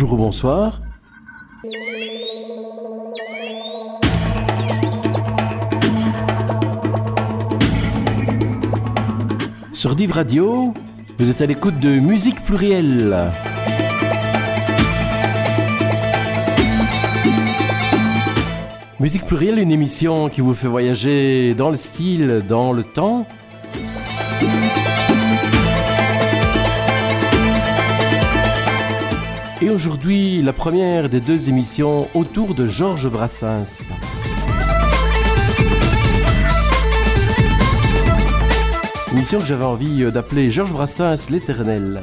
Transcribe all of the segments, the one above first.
Bonjour ou bonsoir. Sur Div Radio, vous êtes à l'écoute de Musique Plurielle. Musique Plurielle, une émission qui vous fait voyager dans le style, dans le temps. Aujourd'hui, la première des deux émissions autour de Georges Brassens. Émission que j'avais envie d'appeler Georges Brassens l'éternel.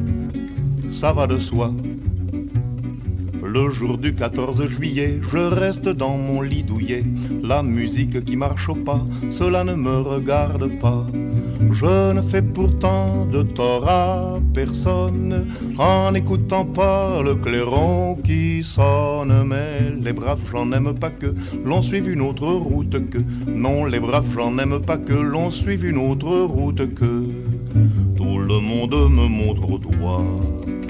ça va de soi. Le jour du 14 juillet, je reste dans mon lit douillet. La musique qui marche au pas, cela ne me regarde pas. Je ne fais pourtant de tort à personne en n'écoutant pas le clairon qui sonne. Mais les braves, j'en aime pas que l'on suive une autre route que. Non, les braves, j'en aime pas que l'on suive une autre route que. Tout le monde me montre au doigt,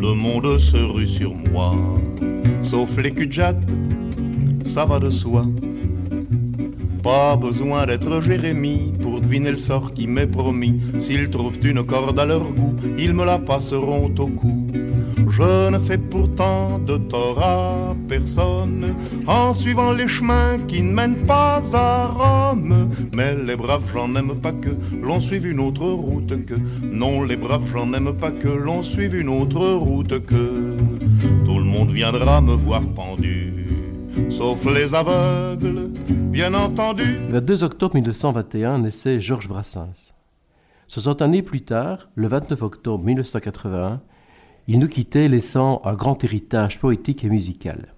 Le monde se rue sur moi sauf les cul ça va de soi. Pas besoin d'être Jérémie pour deviner le sort qui m'est promis. S'ils trouvent une corde à leur goût, ils me la passeront au cou. Je ne fais pourtant de tort à personne en suivant les chemins qui ne mènent pas à Rome. Mais les braves, j'en aime pas que l'on suive une autre route que. Non, les braves, j'en aime pas que l'on suive une autre route que. Tout le monde viendra me voir pendu, sauf les aveugles, bien entendu. Le 2 octobre 1921 naissait Georges Brassens. 60 années plus tard, le 29 octobre 1981, il nous quittait laissant un grand héritage poétique et musical.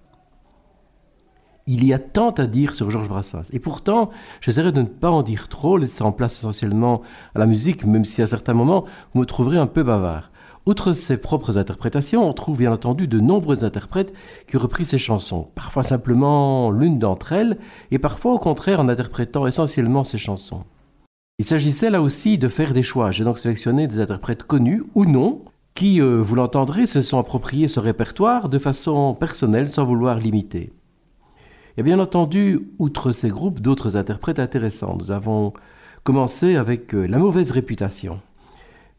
Il y a tant à dire sur Georges Brassens. Et pourtant, j'essaierai de ne pas en dire trop, laissant place essentiellement à la musique, même si à certains moments, vous me trouverez un peu bavard. Outre ses propres interprétations, on trouve bien entendu de nombreux interprètes qui ont repris ses chansons, parfois simplement l'une d'entre elles, et parfois au contraire en interprétant essentiellement ses chansons. Il s'agissait là aussi de faire des choix. J'ai donc sélectionné des interprètes connus ou non, qui, euh, vous l'entendrez, se sont appropriés ce répertoire de façon personnelle sans vouloir l'imiter. Et bien entendu, outre ces groupes, d'autres interprètes intéressants. Nous avons commencé avec euh, La mauvaise réputation.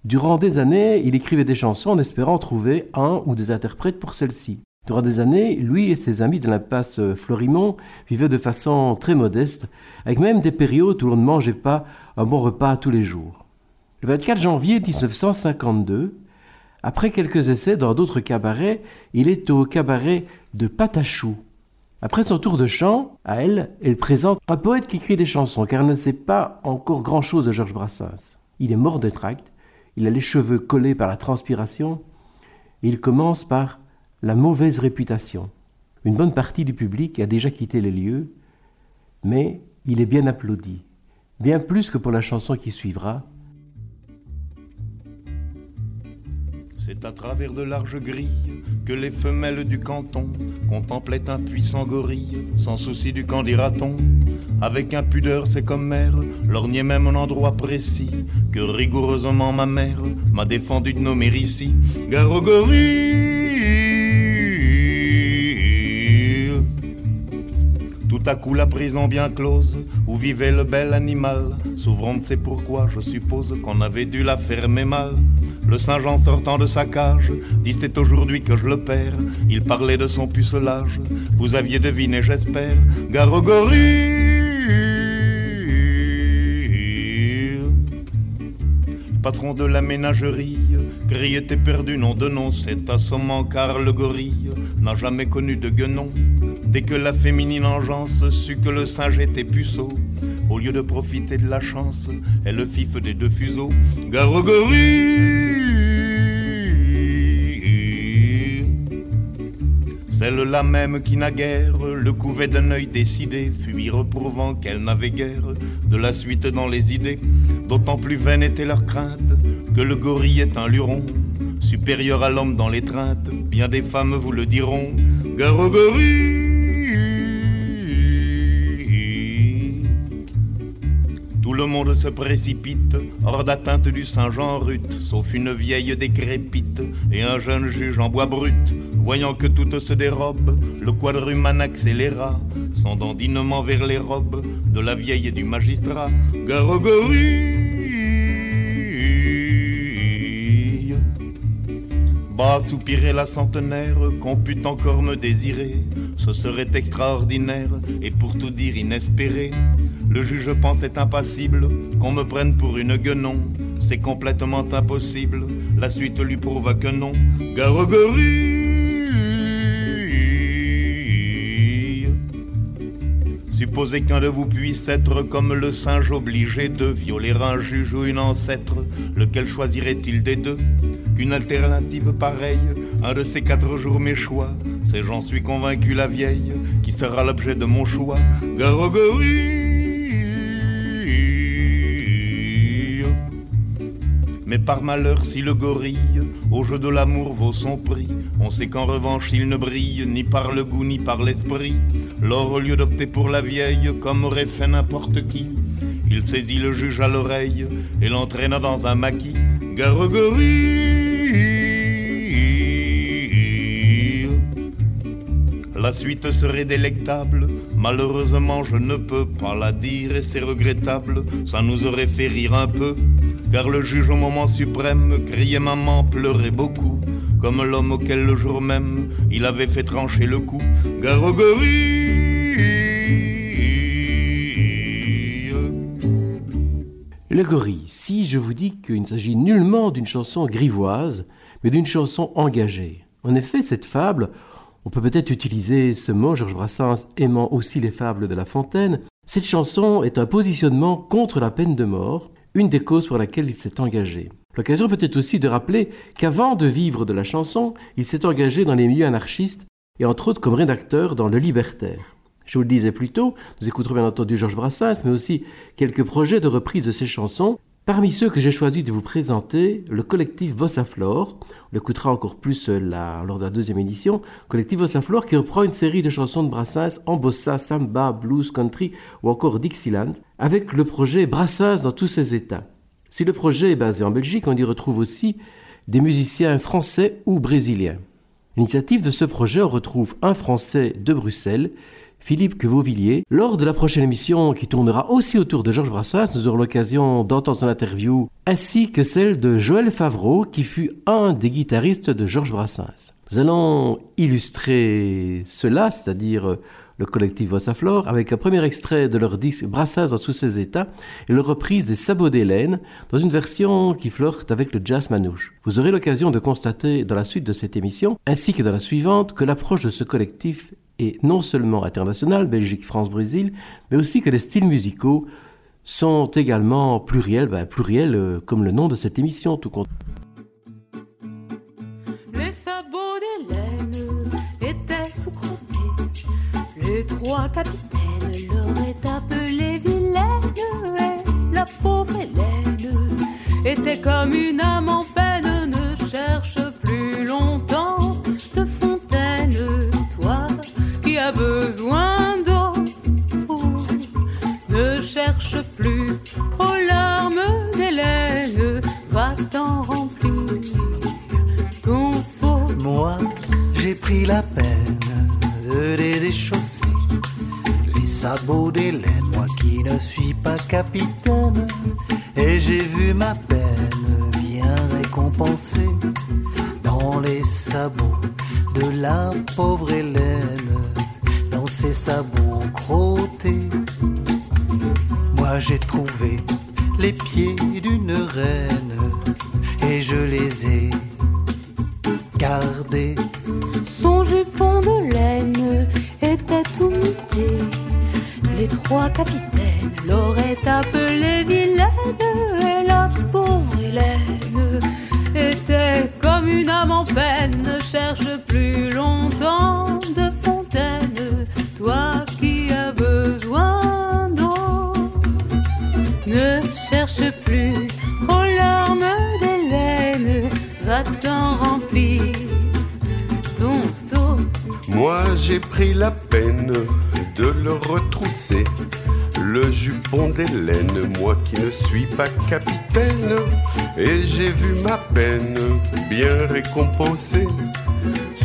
Durant des années, il écrivait des chansons en espérant trouver un ou des interprètes pour celles-ci. Durant des années, lui et ses amis de l'impasse Florimont vivaient de façon très modeste, avec même des périodes où l'on ne mangeait pas un bon repas tous les jours. Le 24 janvier 1952, après quelques essais dans d'autres cabarets, il est au cabaret de Patachou. Après son tour de chant, à elle, elle présente un poète qui écrit des chansons, car elle ne sait pas encore grand-chose de Georges Brassens. Il est mort de tract, il a les cheveux collés par la transpiration, et il commence par la mauvaise réputation. Une bonne partie du public a déjà quitté les lieux, mais il est bien applaudi, bien plus que pour la chanson qui suivra. C'est à travers de larges grilles que les femelles du canton contemplaient un puissant gorille, sans souci du camp dira-t-on. Avec impudeur, c'est comme mère, lorgnait même un endroit précis que rigoureusement ma mère m'a défendu de nommer ici. Gare à coup la prison bien close, où vivait le bel animal, s'ouvrant ses pourquoi, je suppose qu'on avait dû la fermer mal. Le Saint-Jean sortant de sa cage, dit c'est aujourd'hui que je le perds. Il parlait de son pucelage, vous aviez deviné, j'espère. Garogorie patron de la ménagerie, criait était perdu, nom de nom, c'est assommant car le gorille n'a jamais connu de guenon. Dès que la féminine engeance sut que le singe était puceau, au lieu de profiter de la chance, elle le fif des deux fuseaux. Garogorie Celle-là même qui naguère le couvait d'un œil décidé, fut reprouvant qu'elle n'avait guère de la suite dans les idées. D'autant plus vaine était leur crainte que le gorille est un luron, supérieur à l'homme dans l'étreinte. Bien des femmes vous le diront. Gare le monde se précipite, hors d'atteinte du Saint-Jean rut, sauf une vieille décrépite et un jeune juge en bois brut. Voyant que tout se dérobe, le quadruman accéléra son dandinement vers les robes de la vieille et du magistrat. Garogorie Bas soupirait la centenaire qu'on put encore me désirer. Ce serait extraordinaire et pour tout dire inespéré. Le juge pensait impassible qu'on me prenne pour une guenon. C'est complètement impossible, la suite lui prouva que non. Garogorie Supposez qu'un de vous puisse être comme le singe obligé de violer un juge ou une ancêtre, lequel choisirait-il des deux? Qu'une alternative pareille, un de ces quatre jours mes choix, c'est j'en suis convaincu la vieille, qui sera l'objet de mon choix. Garogorie Mais par malheur, si le gorille au jeu de l'amour vaut son prix, on sait qu'en revanche il ne brille ni par le goût ni par l'esprit. Lors, au lieu d'opter pour la vieille, comme aurait fait n'importe qui, il saisit le juge à l'oreille et l'entraîna dans un maquis. Garogorie La suite serait délectable, malheureusement je ne peux pas la dire et c'est regrettable, ça nous aurait fait rire un peu car le juge au moment suprême criait maman, pleurait beaucoup, comme l'homme auquel le jour même il avait fait trancher le cou. Garogorie Le gorille, si je vous dis qu'il ne s'agit nullement d'une chanson grivoise, mais d'une chanson engagée. En effet, cette fable, on peut peut-être utiliser ce mot, Georges Brassens aimant aussi les fables de La Fontaine, cette chanson est un positionnement contre la peine de mort, une des causes pour laquelle il s'est engagé. L'occasion peut-être aussi de rappeler qu'avant de vivre de la chanson, il s'est engagé dans les milieux anarchistes et entre autres comme rédacteur dans Le Libertaire. Je vous le disais plus tôt, nous écouterons bien entendu Georges Brassens, mais aussi quelques projets de reprise de ses chansons, Parmi ceux que j'ai choisi de vous présenter, le collectif Bossa Flore, on l'écoutera encore plus euh, lors de la deuxième édition, collectif Bossa Flore qui reprend une série de chansons de Brassens en bossa, samba, blues, country ou encore Dixieland, avec le projet Brassens dans tous ses états. Si le projet est basé en Belgique, on y retrouve aussi des musiciens français ou brésiliens. L'initiative de ce projet, on retrouve un Français de Bruxelles, Philippe Quevauvilliers. Lors de la prochaine émission qui tournera aussi autour de Georges Brassens, nous aurons l'occasion d'entendre son interview ainsi que celle de Joël Favreau qui fut un des guitaristes de Georges Brassens. Nous allons illustrer cela, c'est-à-dire le collectif Vossaflore, avec un premier extrait de leur disque Brassens dans tous ses états et leur reprise des Sabots d'Hélène dans une version qui flirte avec le jazz manouche. Vous aurez l'occasion de constater dans la suite de cette émission, ainsi que dans la suivante, que l'approche de ce collectif et non seulement international, Belgique, France, Brésil, mais aussi que les styles musicaux sont également pluriels, ben, pluriels euh, comme le nom de cette émission tout compte. Les sabots d'Hélène étaient tout crottés. Les trois capitaines l'auraient appelé vilaine. Et la pauvre Hélène était comme une âme en peine, ne cherche a besoin d'eau. Ne cherche plus aux larmes d'Hélène, va t'en remplir ton seau. Moi, j'ai pris la peine de les déchausser. Les sabots d'Hélène, moi qui ne suis pas capitaine, et j'ai vu ma peine bien récompensée dans les sabots de la pauvre Hélène, ses sabots crottés. Moi j'ai trouvé les pieds d'une reine et je les ai gardés. Son jupon de laine était tout. Les trois capitaines l'auraient appelé vilaine et la pauvre Hélène était comme une âme en peine. Ne cherche plus longtemps toi qui as besoin d'eau. Ne cherche plus aux larmes d'Hélène, va-t'en remplir ton seau. Moi j'ai pris la peine de le retrousser. Le jupon d'Hélène, moi qui ne suis pas capitaine, et j'ai vu ma peine bien récompensée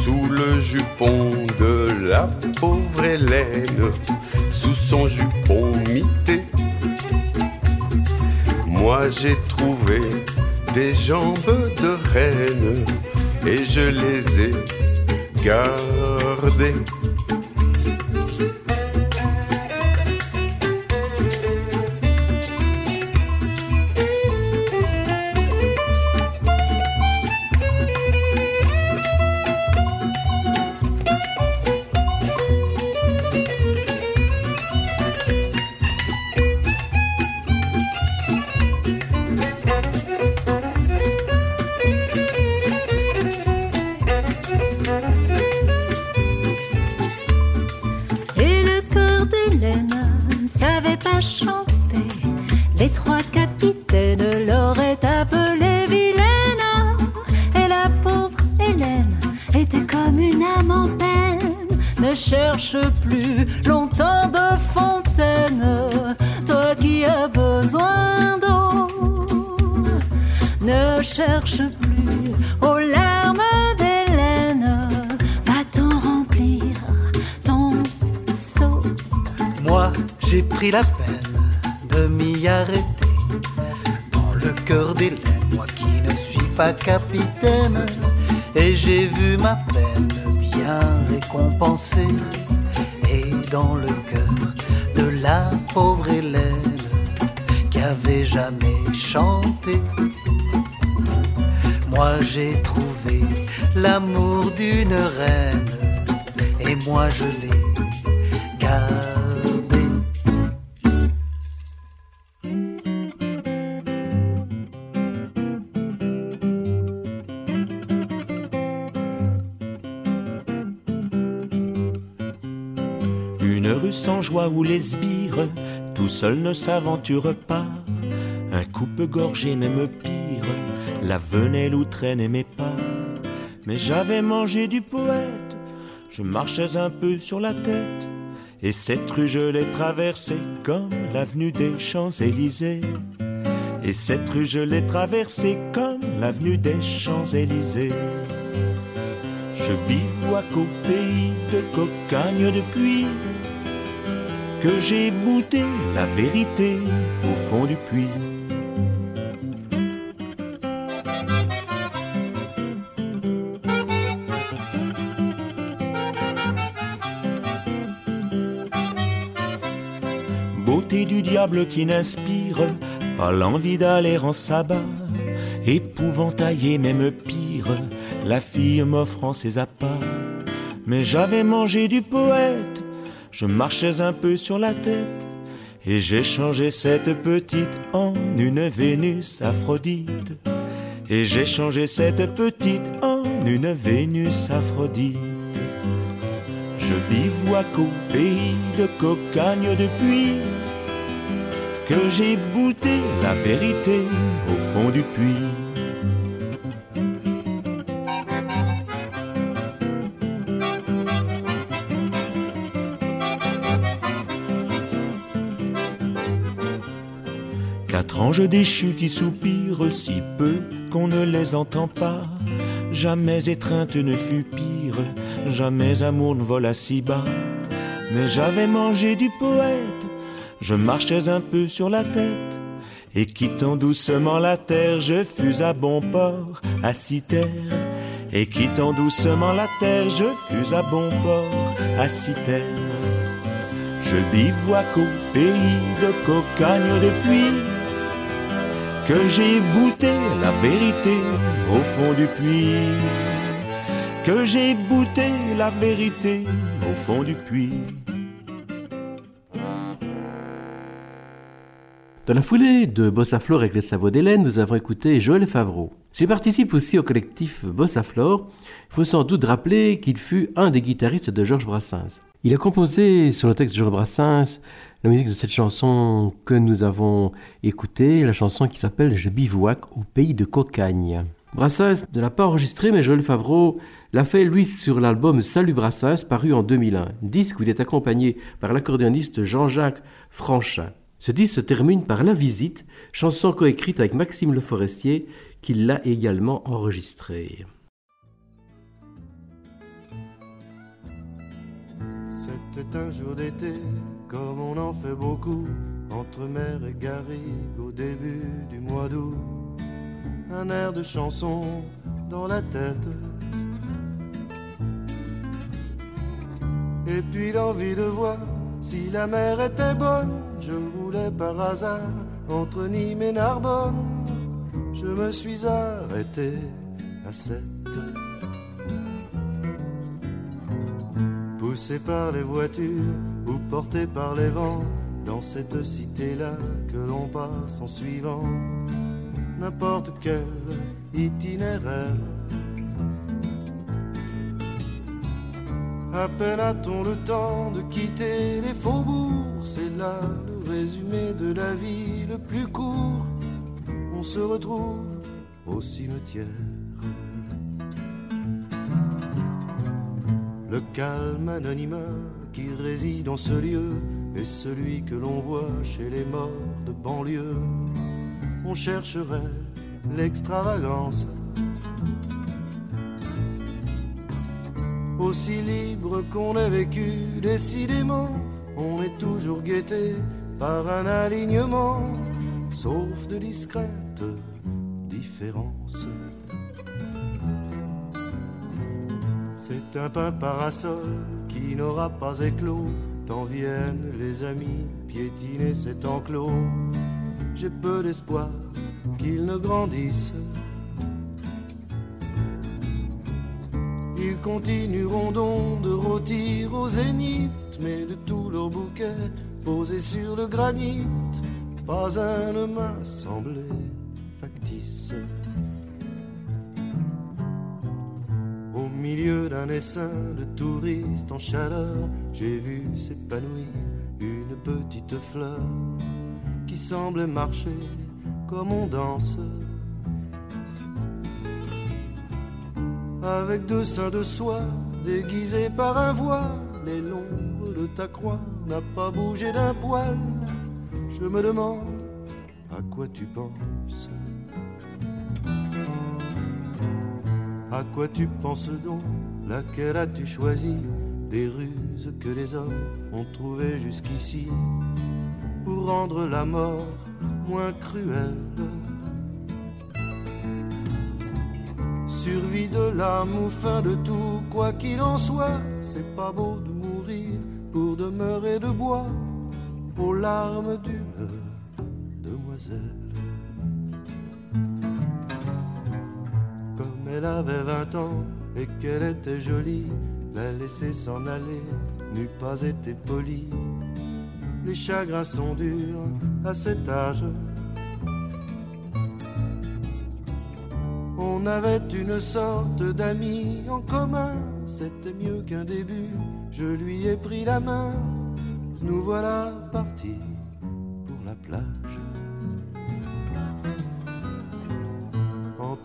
sous le jupon de la pauvre Hélène, sous son jupon mité. Moi j'ai trouvé des jambes de reine et je les ai gardées. S'aventurent pas. Un coupe-gorge et même pire, la venelle où traînaient mes pas. Mais j'avais mangé du poète, je marchais un peu sur la tête. Et cette rue je l'ai traversée comme l'avenue des Champs-Élysées. Et cette rue je l'ai traversée comme l'avenue des Champs-Élysées. Je bivouac au pays de cocagne depuis que j'ai bouté la vérité au fond du puits. Beauté du diable qui n'inspire pas l'envie d'aller en sabbat, épouvantaillé même pire, la fille m'offrant ses appâts. Mais j'avais mangé du poète, je marchais un peu sur la tête, et j'ai changé cette petite en une Vénus Aphrodite. Et j'ai changé cette petite en une Vénus Aphrodite. Je bivouac au pays de cocagne depuis que j'ai bouté la vérité au fond du puits. Anges déchus qui soupirent si peu qu'on ne les entend pas. Jamais étreinte ne fut pire, jamais amour ne vola si bas. mais j'avais mangé du poète. Je marchais un peu sur la tête, et quittant doucement la terre, je fus à bon port, à Citerre. Et quittant doucement la terre, je fus à bon port, à Citerre. Je bivouac au pays de Cocagne depuis que j'ai bouté la vérité au fond du puits. Que j'ai bouté la vérité au fond du puits. Dans la foulée de Bossa Flore avec les sabots d'Hélène, nous avons écouté Joël Favreau. S'il participe aussi au collectif Bossa Flore, il faut sans doute rappeler qu'il fut un des guitaristes de Georges Brassens. Il a composé sur le texte de Georges Brassens la musique de cette chanson que nous avons écoutée, la chanson qui s'appelle Je bivouac au pays de Cocagne. Brassens ne l'a pas enregistré, mais Joël Favreau l'a fait lui sur l'album Salut Brassens paru en 2001, disque où il est accompagné par l'accordéoniste Jean-Jacques Franchin. Ce disque se termine par La Visite, chanson coécrite avec Maxime Le Forestier, qui l'a également enregistrée. Comme on en fait beaucoup, entre mer et garrigue au début du mois d'août. Un air de chanson dans la tête. Et puis l'envie de voir si la mer était bonne. Je roulais par hasard entre Nîmes et Narbonne. Je me suis arrêté à cette Poussé par les voitures ou porté par les vents, dans cette cité-là que l'on passe en suivant n'importe quel itinéraire. À peine a-t-on le temps de quitter les faubourgs, c'est là le résumé de la vie le plus court. On se retrouve au cimetière. Le calme anonymat qui réside en ce lieu est celui que l'on voit chez les morts de banlieue. On chercherait l'extravagance. Aussi libre qu'on ait vécu, décidément, on est toujours guetté par un alignement, sauf de discrètes différences. C'est un pain parasol qui n'aura pas éclos, tant viennent les amis piétiner cet enclos. J'ai peu d'espoir qu'ils ne grandissent. Ils continueront donc de rôtir au zénith, mais de tous leurs bouquets posés sur le granit, pas un ne m'a semblé milieu d'un essaim de touristes en chaleur, j'ai vu s'épanouir une petite fleur qui semblait marcher comme on danse. Avec deux seins de soie déguisés par un voile, et l'ombre de ta croix n'a pas bougé d'un poil. Je me demande à quoi tu penses. À quoi tu penses donc? Laquelle as-tu choisi? Des ruses que les hommes ont trouvées jusqu'ici pour rendre la mort moins cruelle. Survie de l'âme ou fin de tout, quoi qu'il en soit, c'est pas beau de mourir pour demeurer de bois aux larmes d'une demoiselle. Elle avait vingt ans et qu'elle était jolie, la laisser s'en aller n'eût pas été poli. Les chagrins sont durs à cet âge. On avait une sorte d'amis en commun, c'était mieux qu'un début. Je lui ai pris la main, nous voilà partis pour la plage.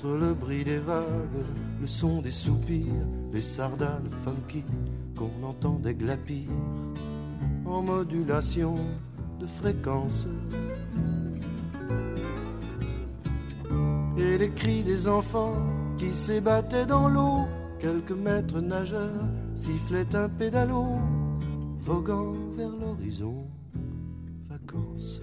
Le bruit des vagues, le son des soupirs, les sardanes funky qu'on entendait glapir en modulation de fréquence. Et les cris des enfants qui s'ébattaient dans l'eau, quelques maîtres nageurs sifflaient un pédalo, voguant vers l'horizon, vacances.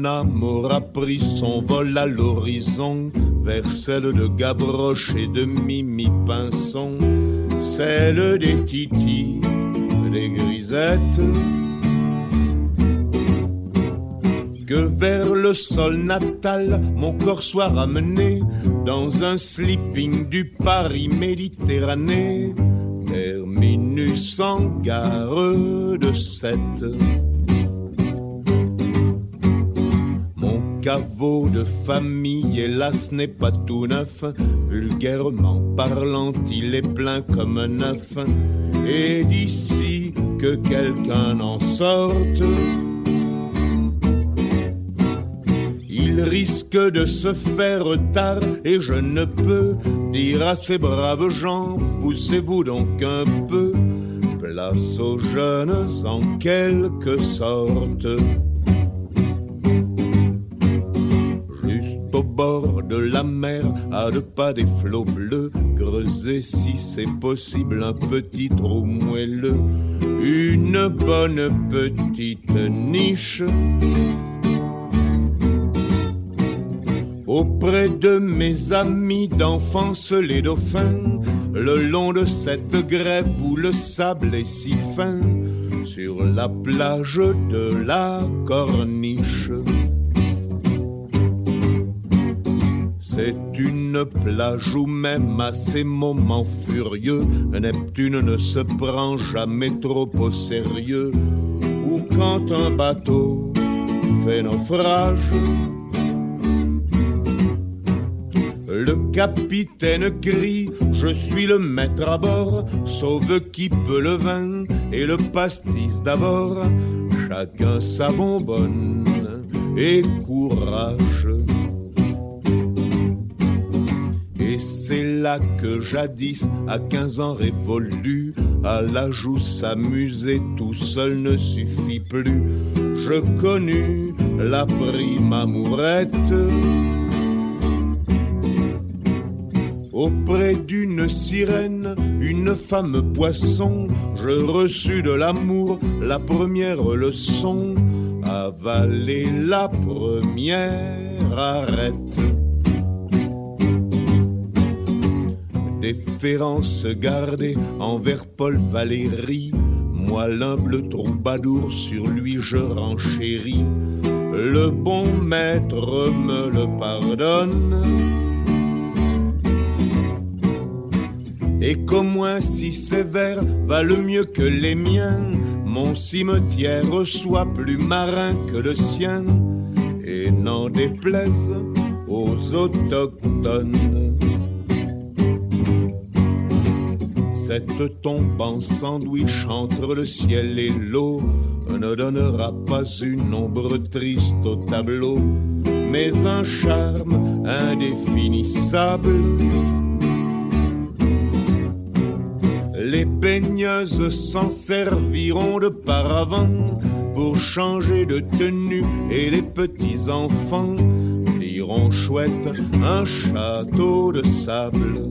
Mon aura pris son vol à l'horizon vers celle de Gavroche et de Mimi Pinson, celle des titis, des grisettes, que vers le sol natal mon corps soit ramené dans un sleeping du Paris Méditerranée, terminus en gare de Sète. Caveau de famille, hélas, n'est pas tout neuf, vulgairement parlant, il est plein comme un œuf, et d'ici que quelqu'un en sorte, Il risque de se faire tard. Et je ne peux dire à ces braves gens, poussez-vous donc un peu, place aux jeunes en quelque sorte. De la mer, à deux pas des flots bleus, creusez si c'est possible un petit trou moelleux, une bonne petite niche auprès de mes amis d'enfance les dauphins, le long de cette grève où le sable est si fin, sur la plage de la corniche. C'est une plage où même à ces moments furieux, Neptune ne se prend jamais trop au sérieux, ou quand un bateau fait naufrage, Le capitaine crie, je suis le maître à bord, sauve qui peut le vin et le pastis d'abord, chacun sa bonbonne et courage. Et c'est là que jadis, à 15 ans révolu, à la joue s'amuser tout seul ne suffit plus. Je connus la prime amourette Auprès d'une sirène, une femme poisson, je reçus de l'amour la première leçon. Avaler la première arrête. Déférence gardée envers Paul Valéry, moi l'humble troubadour sur lui je renchéris. Le bon maître me le pardonne. Et qu'au moins si sévère valent mieux que les miens, mon cimetière soit plus marin que le sien, et n'en déplaise aux autochtones. Cette tombe en sandwich entre le ciel et l'eau ne donnera pas une ombre triste au tableau, mais un charme indéfinissable Les baigneuses s'en serviront de paravent pour changer de tenue et les petits enfants liront chouette un château de sable.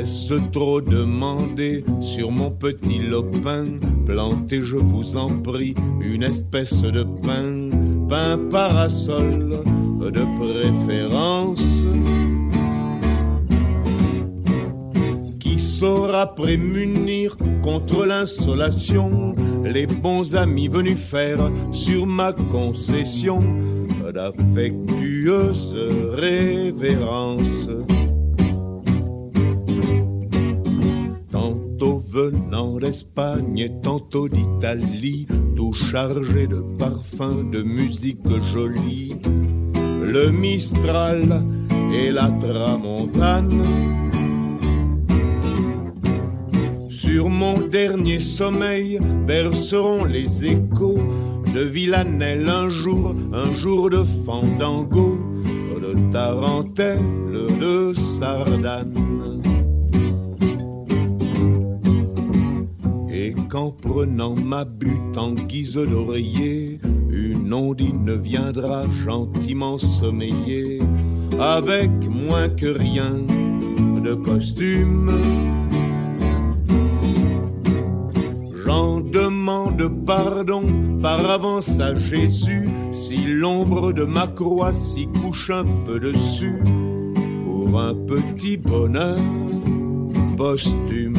Est-ce trop demandé sur mon petit lopin. Plantez, je vous en prie, une espèce de pain, pain parasol de préférence. Qui saura prémunir contre l'insolation les bons amis venus faire sur ma concession d'affectueuses révérences? Venant d'Espagne et tantôt d'Italie, tout chargé de parfums, de musique jolie, le Mistral et la Tramontane. Sur mon dernier sommeil verseront les échos de Villanelle un jour, un jour de fandango, de tarentelle, de sardane. Qu'en prenant ma butte en guise d'oreiller, une ondine viendra gentiment sommeiller, avec moins que rien de costume. J'en demande pardon par avance à Jésus si l'ombre de ma croix s'y couche un peu dessus. Pour un petit bonheur posthume.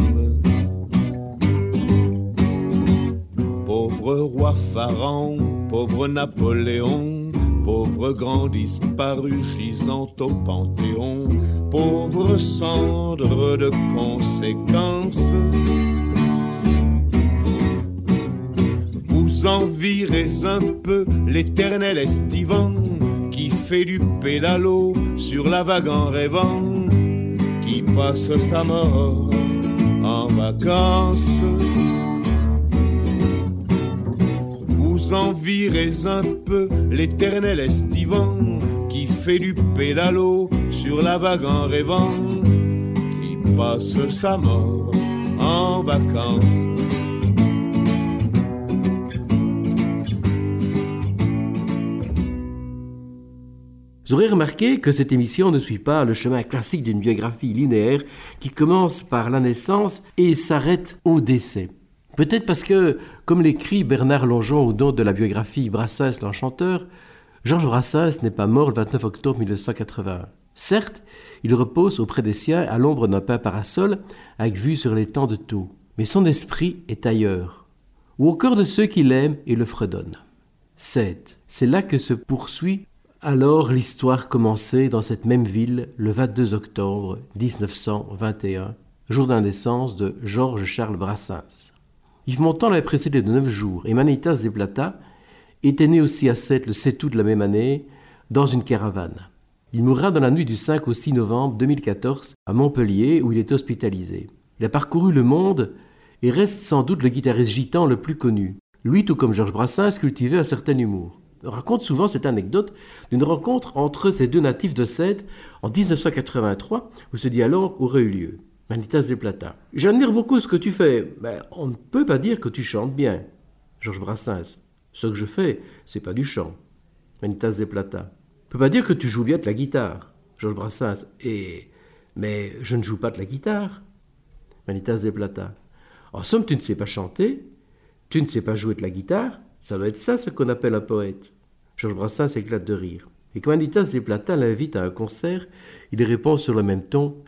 Pauvre roi Pharaon, pauvre Napoléon, pauvre grand disparu gisant au Panthéon, pauvre cendre de conséquences vous envirez un peu l'éternel estivant qui fait du pédalo sur la vague en rêvant, qui passe sa mort en vacances. Vous envirez un peu l'éternel estivant qui fait du pédalo sur la vague en rêvant, qui passe sa mort en vacances. Vous aurez remarqué que cette émission ne suit pas le chemin classique d'une biographie linéaire qui commence par la naissance et s'arrête au décès. Peut-être parce que, comme l'écrit Bernard Longeon au nom de la biographie Brassens l'Enchanteur, Georges Brassens n'est pas mort le 29 octobre 1981. Certes, il repose auprès des siens à l'ombre d'un pain parasol avec vue sur les temps de tout, mais son esprit est ailleurs, ou au cœur de ceux qui l'aiment et le fredonnent. C'est, c'est là que se poursuit alors l'histoire commençait dans cette même ville le 22 octobre 1921, jour de naissance de Georges-Charles Brassens. Yves Montand l'avait précédé de neuf jours et Manitas Plata était né aussi à Sète le 7 août de la même année dans une caravane. Il mourra dans la nuit du 5 au 6 novembre 2014 à Montpellier où il est hospitalisé. Il a parcouru le monde et reste sans doute le guitariste gitan le plus connu. Lui, tout comme Georges Brassens, cultivait un certain humour raconte souvent cette anecdote d'une rencontre entre ces deux natifs de Sète en 1983, où ce dialogue aurait eu lieu. Manitas de Plata. J'admire beaucoup ce que tu fais, mais on ne peut pas dire que tu chantes bien. Georges Brassens. Ce que je fais, c'est pas du chant. Manitas de Plata. On peut pas dire que tu joues bien de la guitare. Georges Brassens. Et. Mais je ne joue pas de la guitare. Manitas de Plata. En somme, tu ne sais pas chanter, tu ne sais pas jouer de la guitare, ça doit être ça ce qu'on appelle un poète. Georges Brassens s'éclate de rire. Et quand Anita Zeplata l'invite à un concert, il répond sur le même ton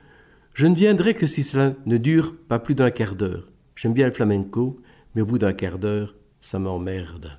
Je ne viendrai que si cela ne dure pas plus d'un quart d'heure. J'aime bien le flamenco, mais au bout d'un quart d'heure, ça m'emmerde.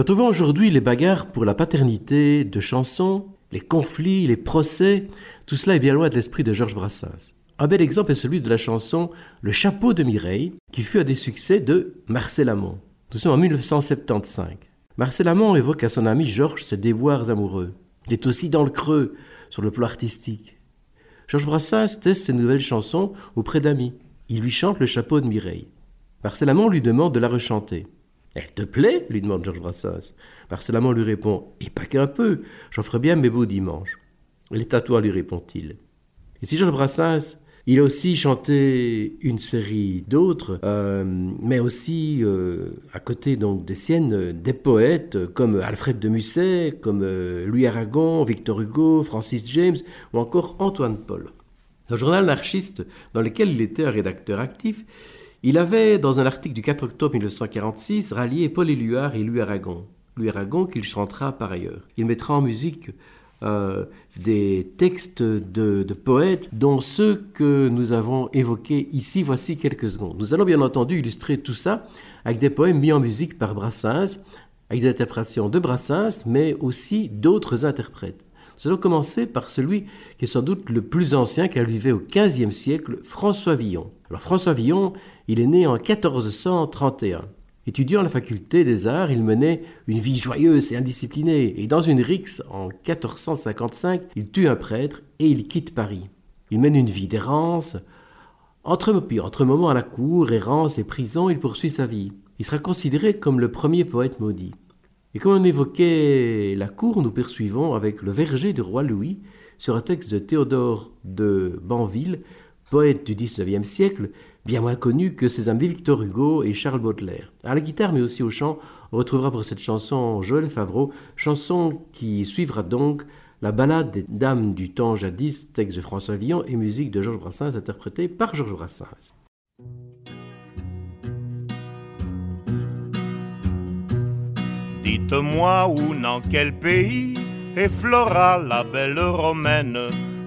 Quand aujourd'hui les bagarres pour la paternité de chansons, les conflits, les procès, tout cela est bien loin de l'esprit de Georges Brassens. Un bel exemple est celui de la chanson Le chapeau de Mireille, qui fut un des succès de Marcel Amont. Nous sommes en 1975. Marcel Amont évoque à son ami Georges ses déboires amoureux. Il est aussi dans le creux sur le plan artistique. Georges Brassens teste ses nouvelles chansons auprès d'amis. Il lui chante Le chapeau de Mireille. Marcel Amont lui demande de la rechanter. Elle te plaît lui demande Georges Brassens. Marcel Amont lui répond Et pas qu'un peu, j'en ferai bien mes beaux dimanches. Est à toi, lui répond-il. Et si Georges Brassens il a aussi chanté une série d'autres, euh, mais aussi euh, à côté donc des siennes, des poètes comme Alfred de Musset, comme euh, Louis Aragon, Victor Hugo, Francis James ou encore Antoine Paul. Le journal anarchiste dans lequel il était un rédacteur actif, il avait, dans un article du 4 octobre 1946, rallié Paul Éluard et Louis Aragon. Louis Aragon qu'il chantera par ailleurs. Il mettra en musique euh, des textes de, poètes, dont ceux que nous avons évoqués ici, voici quelques secondes. Nous allons bien entendu illustrer tout ça avec des poèmes mis en musique par Brassens, avec des interprétations de Brassens, mais aussi d'autres interprètes. Nous allons commencer par celui qui est sans doute le plus ancien, car il vivait au XVe siècle, François Villon. Alors François Villon, il est né en 1431. Étudiant à la faculté des arts, il menait une vie joyeuse et indisciplinée, et dans une rixe en 1455, il tue un prêtre et il quitte Paris. Il mène une vie d'errance. Entre, entre moments à la cour, errance et prison, il poursuit sa vie. Il sera considéré comme le premier poète maudit. Et comme on évoquait la cour, nous poursuivons avec le verger du roi Louis sur un texte de Théodore de Banville, poète du XIXe siècle, bien moins connu que ses amis Victor Hugo et Charles Baudelaire. À la guitare, mais aussi au chant, on retrouvera pour cette chanson Joël Favreau, chanson qui suivra donc la ballade des dames du temps jadis, texte de François Villon et musique de Georges Brassens, interprétée par Georges Brassens. Dites-moi où, dans quel pays est Flora, la belle romaine,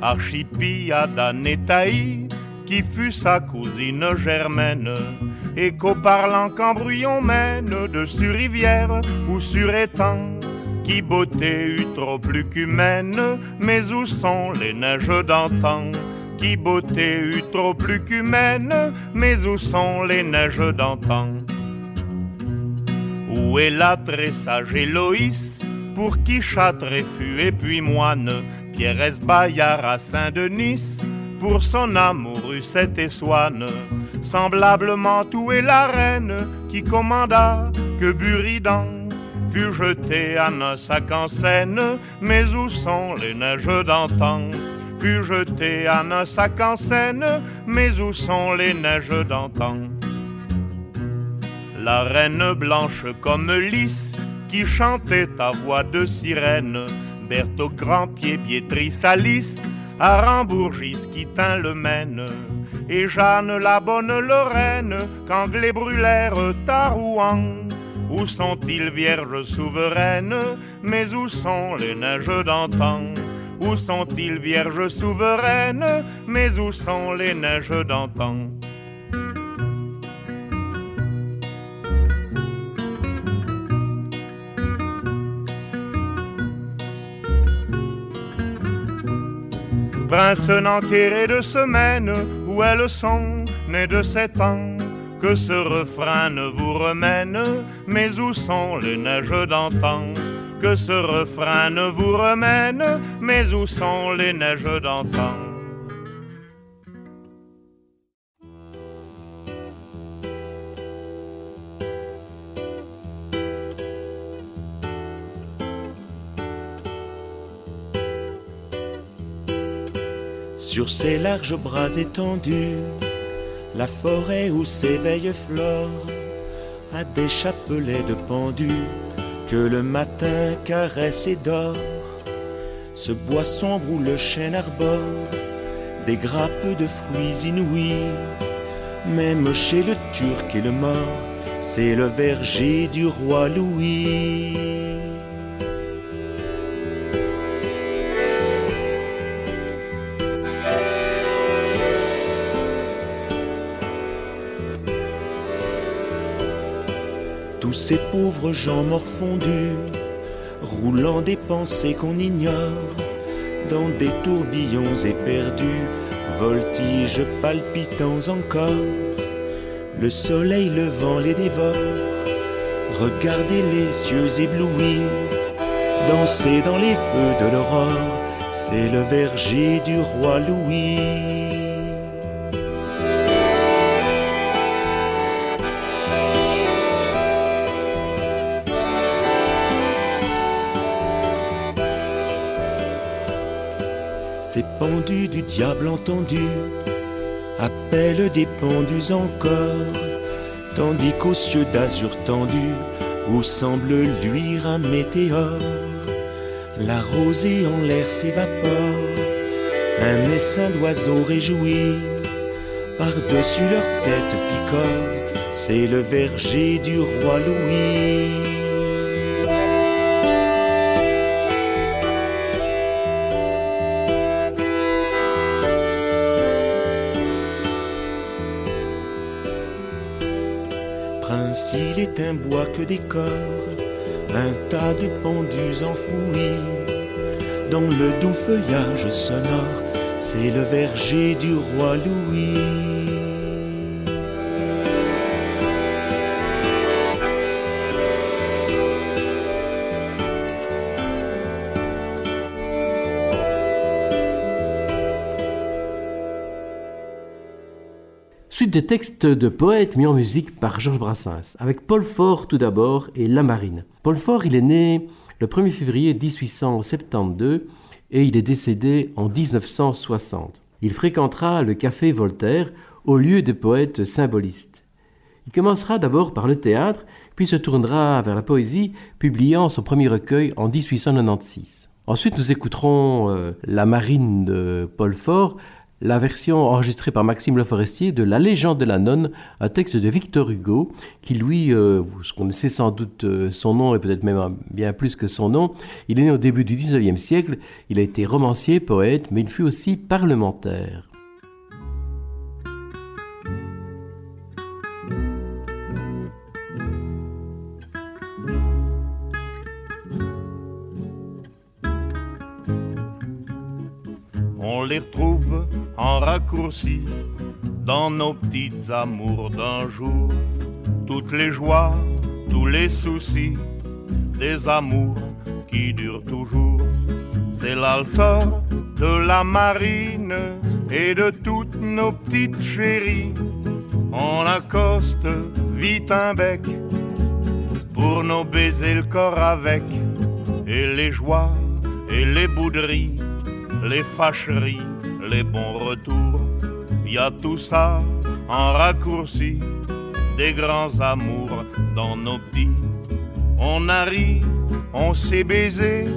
Archipiada Netaï, qui fut sa cousine germaine, et qu'au parlant qu'embrouillon mène dessus rivière ou sur étang, qui beauté eut trop plus qu'humaine, mais où sont les neiges d'antan? Qui beauté eut trop plus qu'humaine, mais où sont les neiges d'antan? Où est la très sage Héloïse, pour qui châtre fut et puis moine, Pierre Bayard à Saint-Denis, pour son amour cette et Swann, semblablement tout est la reine qui commanda que Buridan fut jeté à un sac en scène, mais où sont les neiges d'antan Fut jeté à un sac en scène, mais où sont les neiges d'antan La reine blanche comme lys qui chantait à voix de sirène, Berthe grand pied, Béatrice Alice, à qui tint le Maine, et Jeanne la bonne Lorraine, qu'Anglais brûlèrent à Rouen. Où sont-ils vierges souveraines, mais où sont les neiges d'antan? Où sont-ils vierges souveraines, mais où sont les neiges d'antan? Prince n'enquéré de semaines, où elles sont nées de sept ans, que ce refrain ne vous remène, mais où sont les neiges d'antan? Que ce refrain ne vous remène, mais où sont les neiges d'antan? Sur ces larges bras étendus, la forêt où s'éveille Flore a des chapelets de pendus que le matin caresse et dort. Ce bois sombre où le chêne arbore des grappes de fruits inouïs, même chez le Turc et le mort, c'est le verger du roi Louis. Pauvres gens morfondus, roulant des pensées qu'on ignore, dans des tourbillons éperdus, voltiges palpitants encore. Le soleil levant les dévore, regardez les cieux éblouis, danser dans les feux de l'aurore, c'est le verger du roi Louis. Entendu appellent des pendus encore, tandis qu'aux cieux d'azur tendu, où semble luire un météore, la rosée en l'air s'évapore, un essaim d'oiseaux réjouis, par-dessus leur tête picore, c'est le verger du roi Louis. Que un tas de pendus enfouis dans le doux feuillage sonore, c'est le verger du roi Louis. Des textes de poètes mis en musique par Georges Brassens, avec Paul Fort tout d'abord et La Marine. Paul Fort, il est né le 1er février 1872 et il est décédé en 1960. Il fréquentera le café Voltaire au lieu des poètes symbolistes. Il commencera d'abord par le théâtre, puis se tournera vers la poésie, publiant son premier recueil en 1896. Ensuite, nous écouterons euh, La Marine de Paul Fort, la version enregistrée par Maxime Le Forestier de La légende de la nonne, un texte de Victor Hugo, qui lui, euh, vous connaissez sans doute euh, son nom et peut-être même bien plus que son nom, il est né au début du 19e siècle, il a été romancier, poète, mais il fut aussi parlementaire. On les retrouve en raccourci dans nos petites amours d'un jour. Toutes les joies, tous les soucis, des amours qui durent toujours. C'est l'alsor de la marine et de toutes nos petites chéries. On accoste vite un bec pour nous baiser le corps avec. Et les joies et les bouderies, les fâcheries les bons retours. Y a tout ça en raccourci, des grands amours dans nos petits. On a ri, on s'est baisé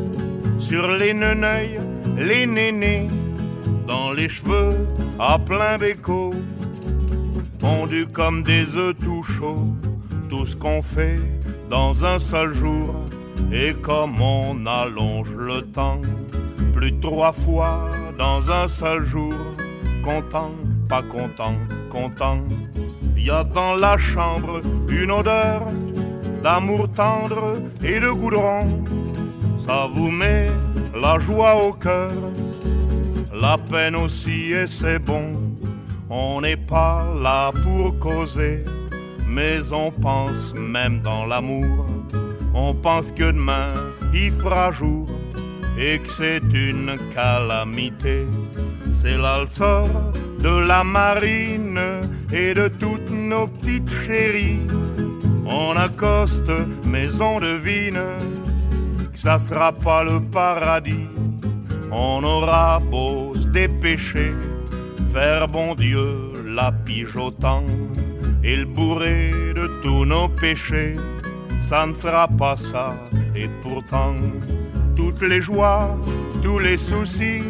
sur les neneuils, les nénés, dans les cheveux à plein béco, pondus comme des œufs tout chauds. Tout ce qu'on fait dans un seul jour, et comme on allonge le temps, plus trois fois dans un seul jour. Content, pas content, content. Y a dans la chambre une odeur d'amour tendre et de goudron. Ça vous met la joie au cœur, la peine aussi et c'est bon. On n'est pas là pour causer, mais on pense même dans l'amour. On pense que demain il fera jour et que c'est une calamité. C'est l'alsor de la marine et de toutes nos petites chéries. On accoste, mais on devine que ça sera pas le paradis. On aura beau se dépêcher, faire bon Dieu la pige et le bourré de tous nos péchés. Ça ne sera pas ça, et pourtant toutes les joies, tous les soucis,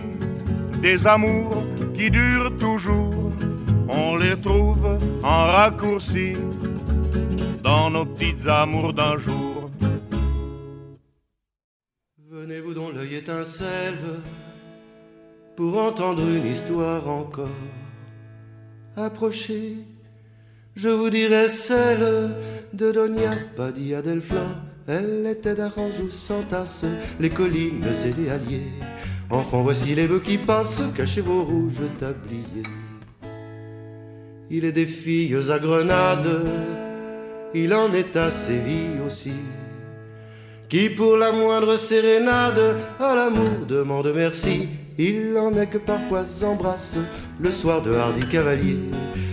des amours qui durent toujours, on les trouve en raccourci dans nos petites amours d'un jour. Venez-vous dont l'œil étincelle pour entendre une histoire encore? Approchez, Je vous dirai celle de Donia Padilla del. Elle était d'Aranjou sans tasse, les collines et les alliés. Enfant, voici les bœufs qui passent, cachez vos rouges tabliers. Il est des filles à Grenade, il en est à Séville aussi qui pour la moindre sérénade à l'amour demande merci. Il en est que parfois embrasse le soir de hardi cavalier.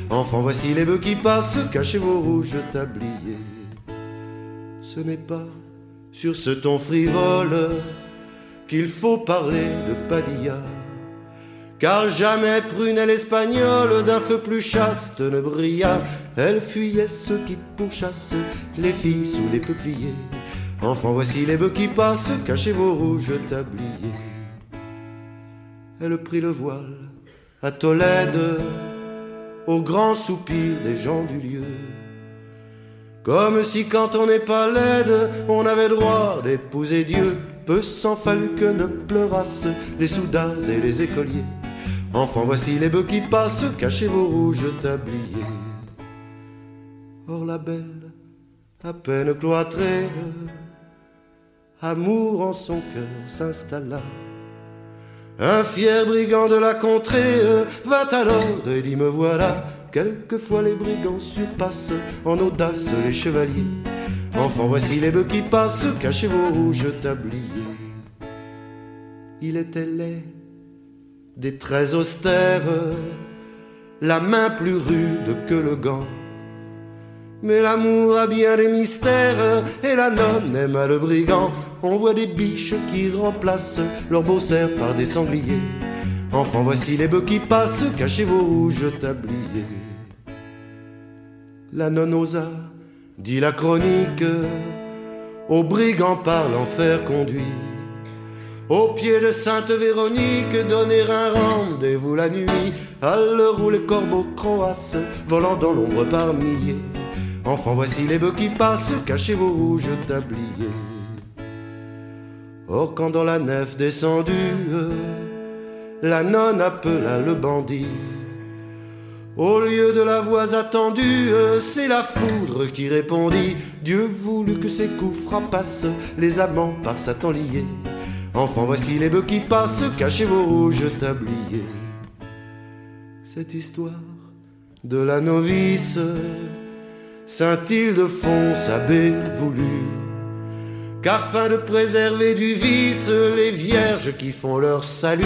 Enfant, voici les bœufs qui passent, cachez vos rouges tabliers. Ce n'est pas sur ce ton frivole qu'il faut parler de Padilla. Car jamais prunelle espagnole d'un feu plus chaste ne brilla. Elle fuyait ceux qui pourchassent les filles sous les peupliers. Enfant, voici les bœufs qui passent, cachez vos rouges tabliers. Elle prit le voile à Tolède, au grand soupir des gens du lieu. Comme si quand on n'est pas laide, on avait droit d'épouser Dieu. Peu s'en fallut que ne pleurassent les soudats et les écoliers. Enfant, voici les bœufs qui passent, cachez vos rouges tabliers. Or la belle, à peine cloîtrée, amour en son cœur s'installa. Un fier brigand de la contrée vint alors et dit me voilà. Quelquefois les brigands surpassent en audace les chevaliers. Enfant, voici les bœufs qui passent, cachez vos rouges tabliers. Il était laid, des traits austères, la main plus rude que le gant mais l'amour a bien des mystères et la nonne aime le brigand. On voit des biches qui remplacent leurs beaux cerfs par des sangliers. Enfant, voici les bœufs qui passent, cachez vos rouges tabliers. La nonne osa, dit la chronique, au brigand par l'enfer conduit. Au pied de Sainte Véronique, donner un rendez-vous la nuit, à l'heure où les corbeaux croassent, volant dans l'ombre par milliers. Enfant, voici les bœufs qui passent, cachez vos rouges tabliers. Or, quand dans la nef descendue, la nonne appela le bandit. Au lieu de la voix attendue, c'est la foudre qui répondit. Dieu voulut que ses coups frappassent les amants par Satan liés. Enfant, voici les bœufs qui passent, cachez vos rouges tabliers. Cette histoire de la novice Saint Ildefonse abbé voulut qu'afin de préserver du vice les vierges qui font leur salut,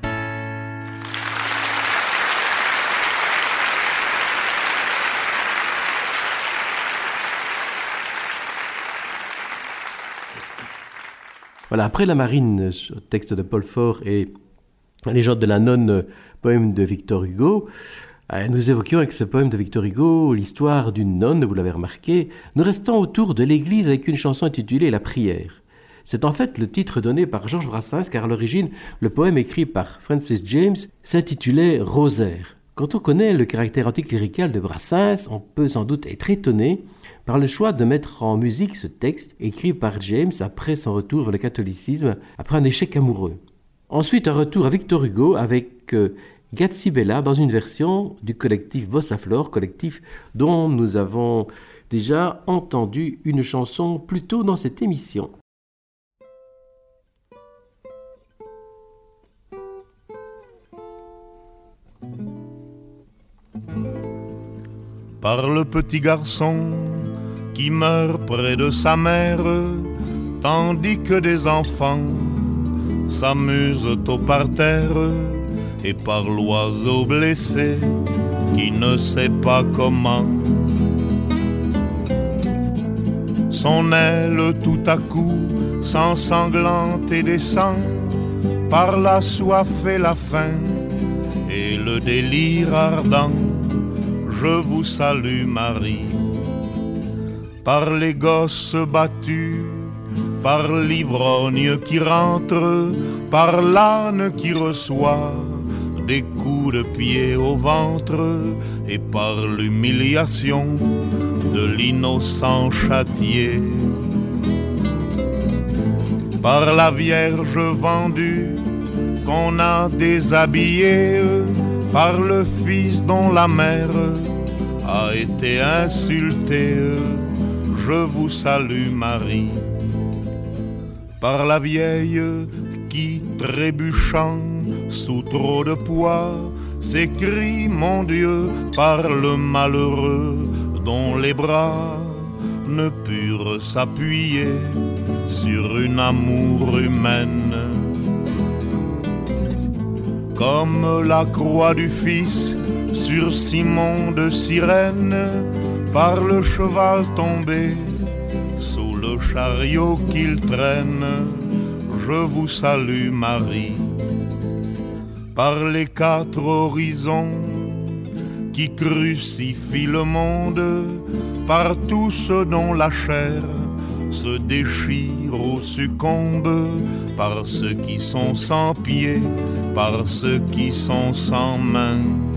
Voilà, après La Marine, texte de Paul Fort et Légende de la nonne, poème de Victor Hugo, euh, nous évoquions avec ce poème de Victor Hugo l'histoire d'une nonne, vous l'avez remarqué. Nous restons autour de l'église avec une chanson intitulée La prière. C'est en fait le titre donné par Georges Brassens, car à l'origine, le poème écrit par Francis James s'intitulait Rosaire. Quand on connaît le caractère anticlérical de Brassens, on peut sans doute être étonné par le choix de mettre en musique ce texte écrit par James après son retour vers le catholicisme, après un échec amoureux. Ensuite, un retour à Victor Hugo avec euh, Bella dans une version du collectif Bossa Flor, collectif dont nous avons déjà entendu une chanson plus tôt dans cette émission. Par le petit garçon qui meurt près de sa mère, tandis que des enfants s'amusent au parterre, et par l'oiseau blessé qui ne sait pas comment. Son aile tout à coup s'ensanglante et descend par la soif et la faim et le délire ardent. Je vous salue Marie par les gosses battus, par l'ivrogne qui rentre, par l'âne qui reçoit des coups de pied au ventre et par l'humiliation de l'innocent châtié. Par la Vierge vendue qu'on a déshabillée, par le Fils dont la mère a été insultée, je vous salue Marie. Par la vieille qui, trébuchant sous trop de poids, s'écrie Mon Dieu par le malheureux dont les bras ne purent s'appuyer sur une amour humaine. Comme la croix du Fils sur Simon de Cyrène, par le cheval tombé, sous le chariot qu'il traîne, je vous salue Marie. Par les quatre horizons qui crucifient le monde, par tout ce dont la chair se déchire ou succombe, par ceux qui sont sans pieds, par ceux qui sont sans mains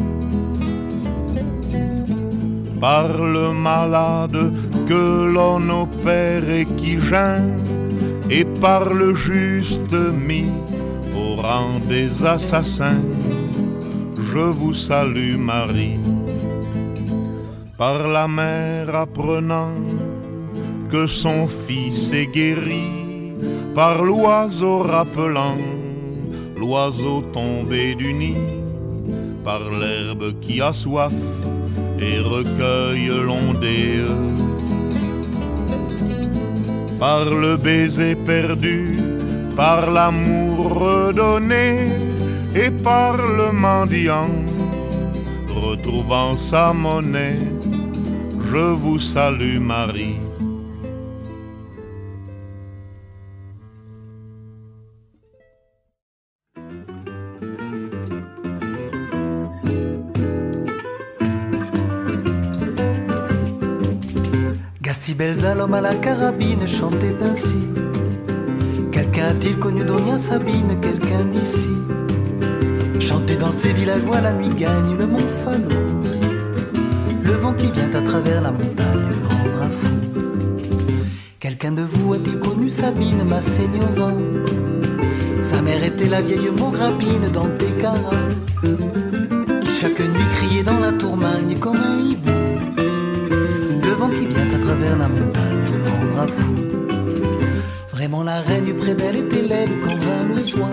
par le malade que l'on opère et qui gêne, et par le juste mis au rang des assassins. Je vous salue Marie, par la mère apprenant que son fils est guéri, par l'oiseau rappelant l'oiseau tombé du nid, par l'herbe qui a soif et recueille l'ondée. Par le baiser perdu, par l'amour redonné et par le mendiant, retrouvant sa monnaie, je vous salue Marie. À la carabine chantait ainsi. Quelqu'un a-t-il connu Donia Sabine, quelqu'un d'ici? Chanter dans ces villageois, la nuit gagne le mont Fano. Le vent qui vient à travers la montagne me rendra fou. Quelqu'un de vous a-t-il connu Sabine, ma seigneur Sa mère était la vieille Mograbine dans Tekara, qui chaque nuit criait dans la tourmagne comme un hibou Vraiment la reine près d'elle était laide quand vint le soir.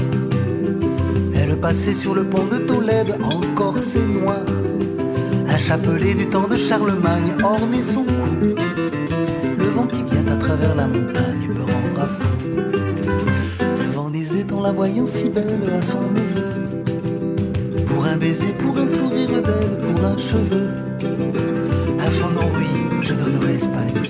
Elle passait sur le pont de Tolède, encore c'est noir. Un chapelet du temps de Charlemagne ornait son cou. Le vent qui vient à travers la montagne me rendra fou. Le vent disait en la voyant si belle à son neveu. Pour un baiser, pour un sourire d'elle, pour un cheveu. Un fond oui, je donnerai l'Espagne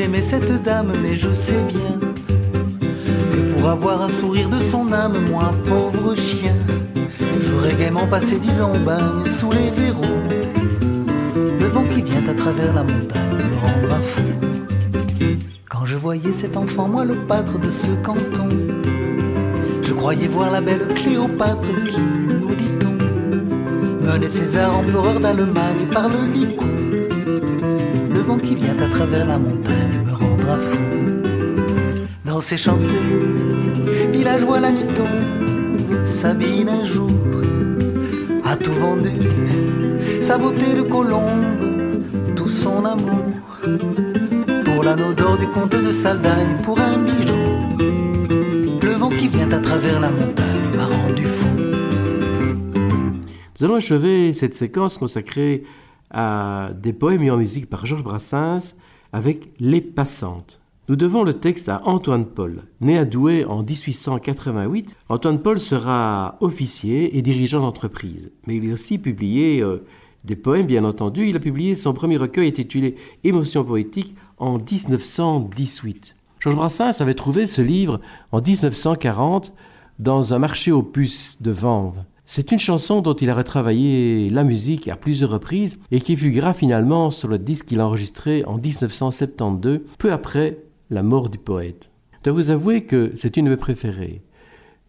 j'aimais cette dame, mais je sais bien que pour avoir un sourire de son âme, moi pauvre chien, j'aurais gaiement passé dix ans au bagne sous les verrous. Le vent qui vient à travers la montagne quand je voyais cet enfant, moi le pâtre de ce canton, je croyais voir la belle Cléopâtre qui, nous dit-on, menait César empereur d'Allemagne par le licou. Le vent qui vient à travers la montagne rendra fou. Danser, villageois la nuit tombe, Sabine un jour a tout vendu, sa beauté de colombe, tout son amour pour l'anneau d'or du comte de Saldagne, pour un bijou. Le vent qui vient à travers la montagne m'a rendu fou. Nous allons achever cette séquence consacrée à des poèmes mis en musique par Georges Brassens avec Les Passantes. Nous devons le texte à Antoine Paul. Né à Douai en 1888, Antoine Paul sera officier et dirigeant d'entreprise. Mais il a aussi publié euh, des poèmes, bien entendu. Il a publié son premier recueil intitulé Émotions poétiques en 1918. Georges Brassens avait trouvé ce livre en 1940 dans un marché aux puces de Vanves. C'est une chanson dont il a retravaillé la musique à plusieurs reprises et qui figura finalement sur le disque qu'il a enregistré en 1972, peu après la mort du poète. Je dois vous avouer que c'est une de mes préférées.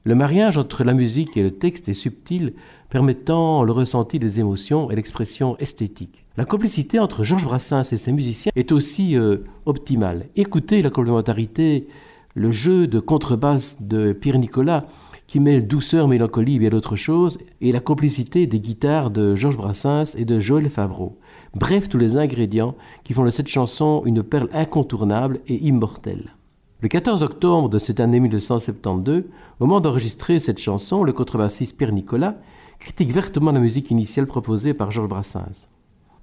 Le mariage entre la musique et le texte est subtil, permettant le ressenti des émotions et l'expression esthétique. La complicité entre Georges Brassens et ses musiciens est aussi euh, optimale. Écoutez la complémentarité, le jeu de contrebasse de Pierre Nicolas, qui mêle douceur, mélancolie et bien d'autres choses, et la complicité des guitares de Georges Brassens et de Joël Favreau. Bref, tous les ingrédients qui font de cette chanson une perle incontournable et immortelle. Le 14 octobre de cette année 1972, au moment d'enregistrer cette chanson, le contrebassiste Pierre Nicolas critique vertement la musique initiale proposée par Georges Brassens.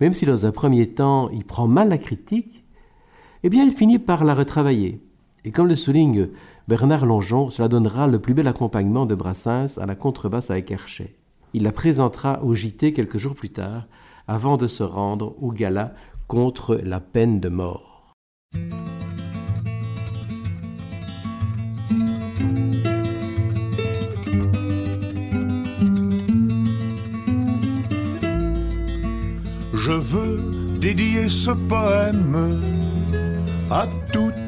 Même si dans un premier temps il prend mal la critique, eh bien il finit par la retravailler. Et comme le souligne Bernard Longeon, cela donnera le plus bel accompagnement de Brassens à la contrebasse avec Herchet. Il la présentera au JT quelques jours plus tard, avant de se rendre au gala contre la peine de mort. Je veux dédier ce poème à toutes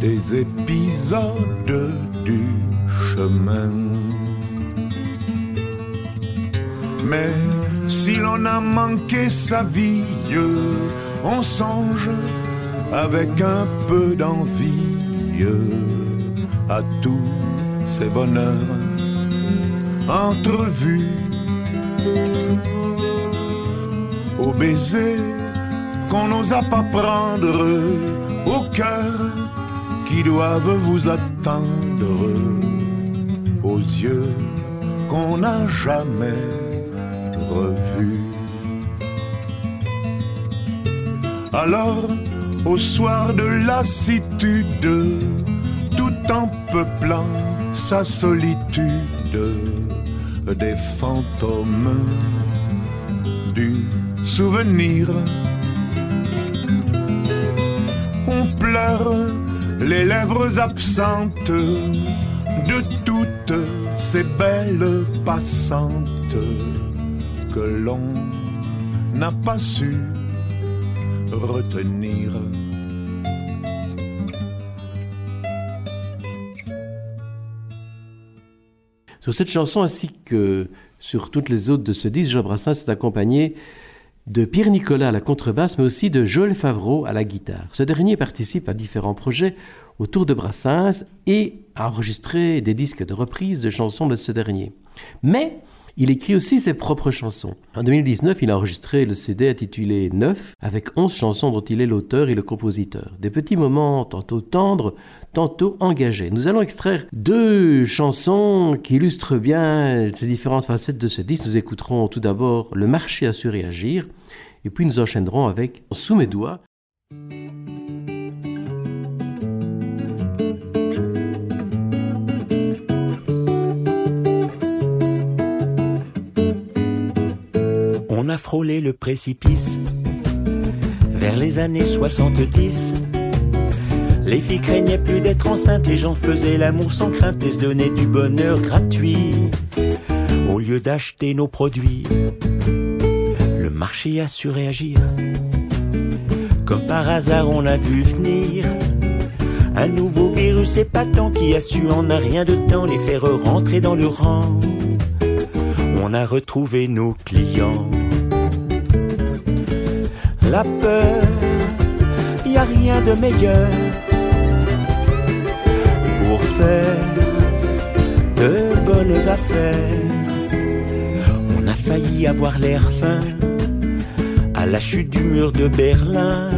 des épisodes du chemin. Mais si l'on a manqué sa vie, on songe avec un peu d'envie à tous ces bonheurs entrevus, au baiser qu'on n'osa pas prendre au cœur qui doivent vous attendre aux yeux qu'on n'a jamais revus. Alors, au soir de lassitude, tout en peuplant sa solitude, des fantômes du souvenir les lèvres absentes de toutes ces belles passantes que l'on n'a pas su retenir. Sur cette chanson ainsi que sur toutes les autres de ce disque, Jean Brassens est accompagné de Pierre Nicolas à la contrebasse, mais aussi de Joël Favreau à la guitare. Ce dernier participe à différents projets autour de Brassens et a enregistré des disques de reprise de chansons de ce dernier. Mais il écrit aussi ses propres chansons. En 2019, il a enregistré le CD intitulé Neuf, avec 11 chansons dont il est l'auteur et le compositeur. Des petits moments tantôt tendres, tantôt engagés. Nous allons extraire deux chansons qui illustrent bien ces différentes facettes de ce disque. Nous écouterons tout d'abord Le marché à surréagir, et puis nous enchaînerons avec Sous mes doigts. On a frôlé le précipice vers les années 70. Les filles craignaient plus d'être enceintes, les gens faisaient l'amour sans crainte et se donnaient du bonheur gratuit au lieu d'acheter nos produits. Le marché a su réagir. Comme par hasard, on a vu venir un nouveau virus épatant qui a su en un rien de temps les faire rentrer dans le rang. On a retrouvé nos clients. La peur, y a rien de meilleur de bonnes affaires. On a failli avoir l'air fin à la chute du mur de Berlin.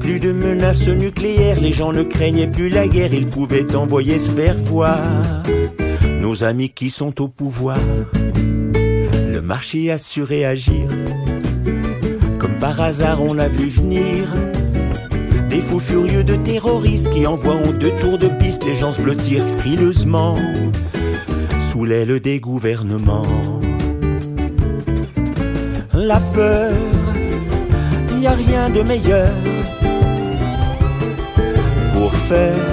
Plus de menaces nucléaires, les gens ne craignaient plus la guerre, ils pouvaient envoyer se faire voir. Nos amis qui sont au pouvoir, le marché a su réagir. Comme par hasard, on a vu venir des fous furieux de terroristes qui envoient en deux tours de piste les gens se blottir frileusement sous l'aile des gouvernements. La peur, y a rien de meilleur pour faire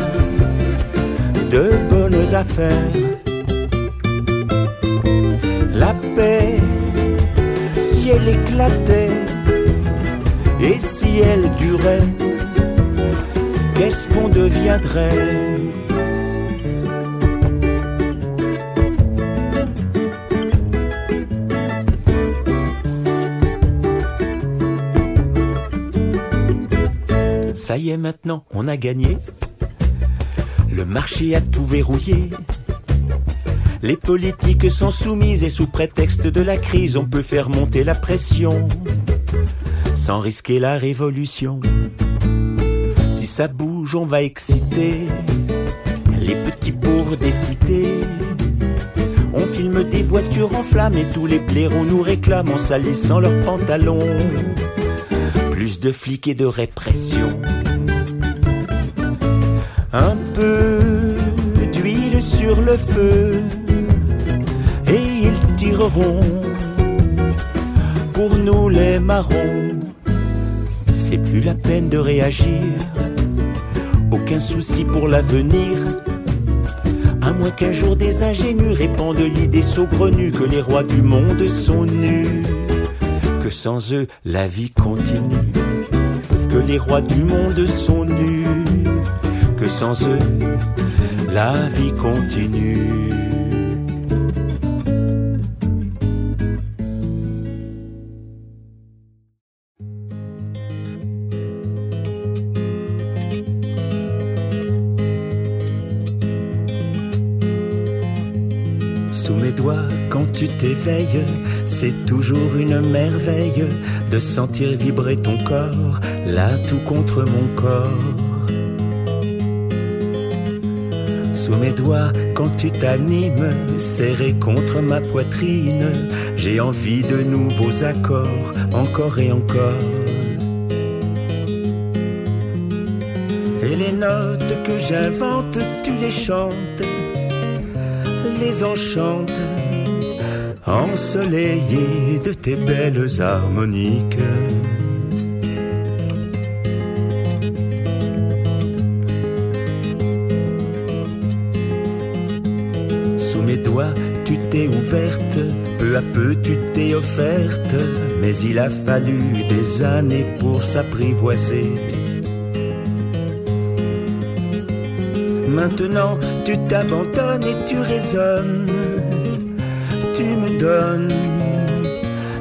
de bonnes affaires. La paix, si elle éclatait et si elle durait, qu'est-ce qu'on deviendrait Ça y est maintenant, on a gagné. Le marché a tout verrouillé. Les politiques sont soumises et sous prétexte de la crise, on peut faire monter la pression sans risquer la révolution. Ça bouge, on va exciter les petits pauvres des cités. On filme des voitures en flammes et tous les blaireaux nous réclament en salissant leurs pantalons. Plus de flics et de répression. Un peu d'huile sur le feu et ils tireront pour nous les marrons. C'est plus la peine de réagir, souci pour l'avenir. À moins qu'un jour des ingénus répandent l'idée saugrenue que les rois du monde sont nus, que sans eux la vie continue, que les rois du monde sont nus, que sans eux la vie continue. C'est toujours une merveille de sentir vibrer ton corps, là tout contre mon corps. Sous mes doigts, quand tu t'animes, serré contre ma poitrine, j'ai envie de nouveaux accords, encore et encore. Et les notes que j'invente, tu les chantes, les enchantes, ensoleillées de tes belles harmoniques. tu t'es ouverte, peu à peu tu t'es offerte, mais il a fallu des années pour s'apprivoiser. Maintenant tu t'abandonnes et tu résonnes,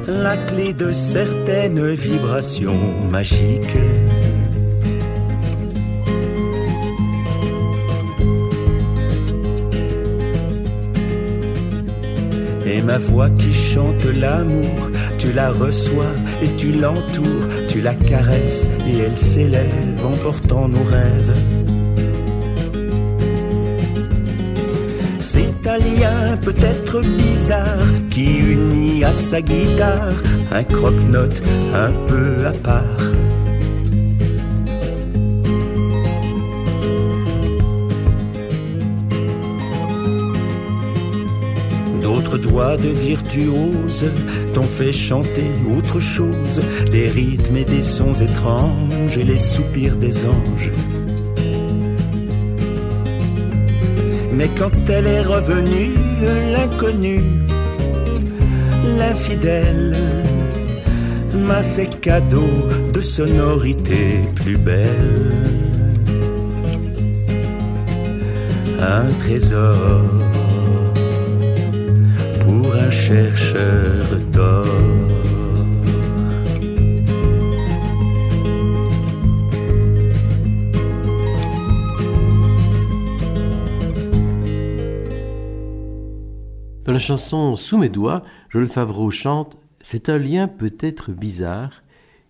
la clé de certaines vibrations magiques. Et ma voix qui chante l'amour, tu la reçois et tu l'entoures, tu la caresses et elle s'élève en portant nos rêves. C'est un lien peut-être bizarre qui unit à sa guitare un croque-note un peu à part. D'autres doigts de virtuose t'ont fait chanter autre chose, des rythmes et des sons étranges et les soupirs des anges. Mais quand elle est revenue, l'inconnue, l'infidèle, m'a fait cadeau de sonorités plus belles. Un trésor pour un chercheur d'or. Dans la chanson Sous mes doigts, Joël Favreau chante C'est un lien peut-être bizarre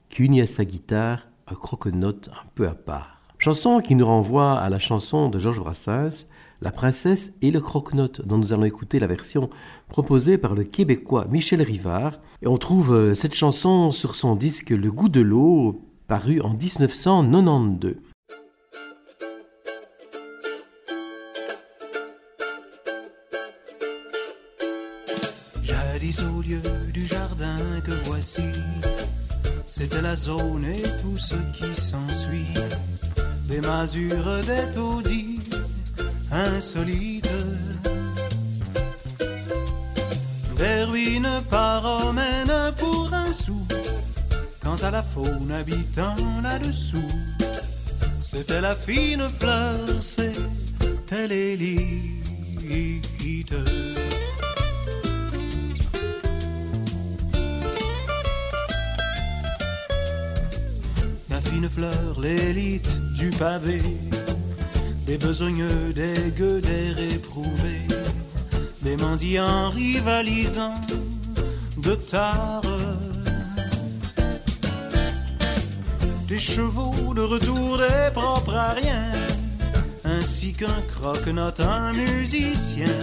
qui unit à sa guitare un croque-note un peu à part. Chanson qui nous renvoie à la chanson de Georges Brassens, La princesse et le croque-note, dont nous allons écouter la version proposée par le Québécois Michel Rivard. Et on trouve euh, cette chanson sur son disque Le goût de l'eau, paru en 1992. C'était la zone et tout ce qui s'ensuit. Des masures, des insolites, des ruines paromènes pour un sou. Quant à la faune habitant là-dessous, c'était la fine fleur, c'était l'élite. Fine fleur, l'élite du pavé, des besogneux, des gueux, des réprouvés, des mendiants rivalisant de tard. Des chevaux de retour, des propres à rien, ainsi qu'un croque-note, un musicien,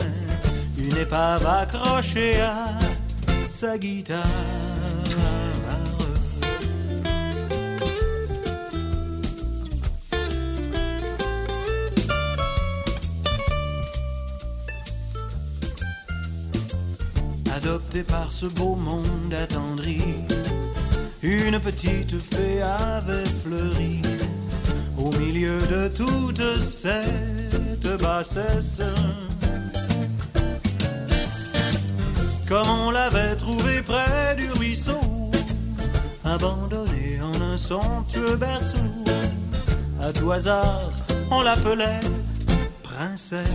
une épave accrochée à sa guitare. Adopté par ce beau monde attendri, une petite fée avait fleuri au milieu de toute cette bassesse. Comme on l'avait trouvé près du ruisseau, abandonné en un somptueux berceau, à tout hasard, on l'appelait princesse.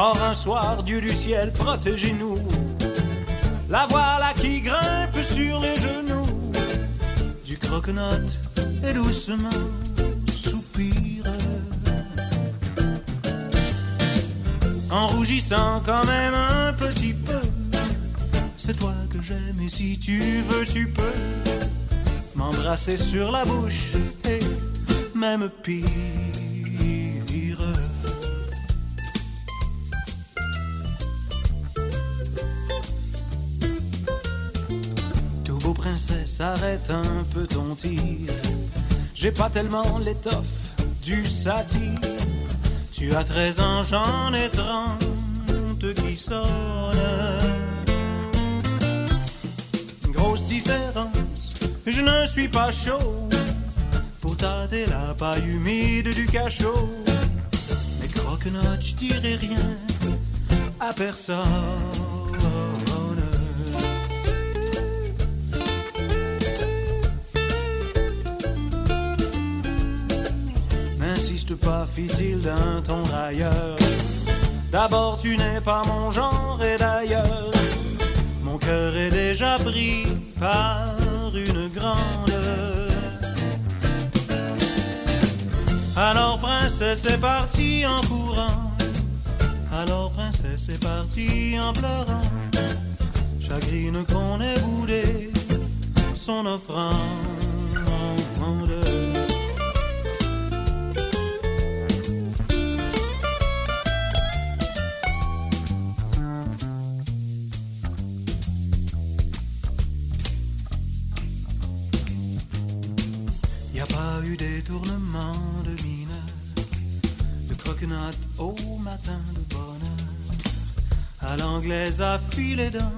Or un soir, Dieu du ciel, protégez-nous. La voilà qui grimpe sur les genoux du croque-note et doucement soupire. En rougissant quand même un petit peu. C'est toi que j'aime et si tu veux, tu peux m'embrasser sur la bouche et même pire. Princesse, arrête un peu ton tir. J'ai pas tellement l'étoffe du satire. Tu as 13 ans, j'en ai 30 qui sonnent. différence. Je ne suis pas chaud pour tâter la paille humide du cachot. Mais croque-note, je dirai rien à personne. Pas, fit-il d'un ton railleur. D'abord, tu n'es pas mon genre, et d'ailleurs, mon cœur est déjà pris par une grande. Alors, princesse est partie en courant. Alors, princesse est partie en pleurant. Chagrine qu'on ait boudé son offrande. Filer dans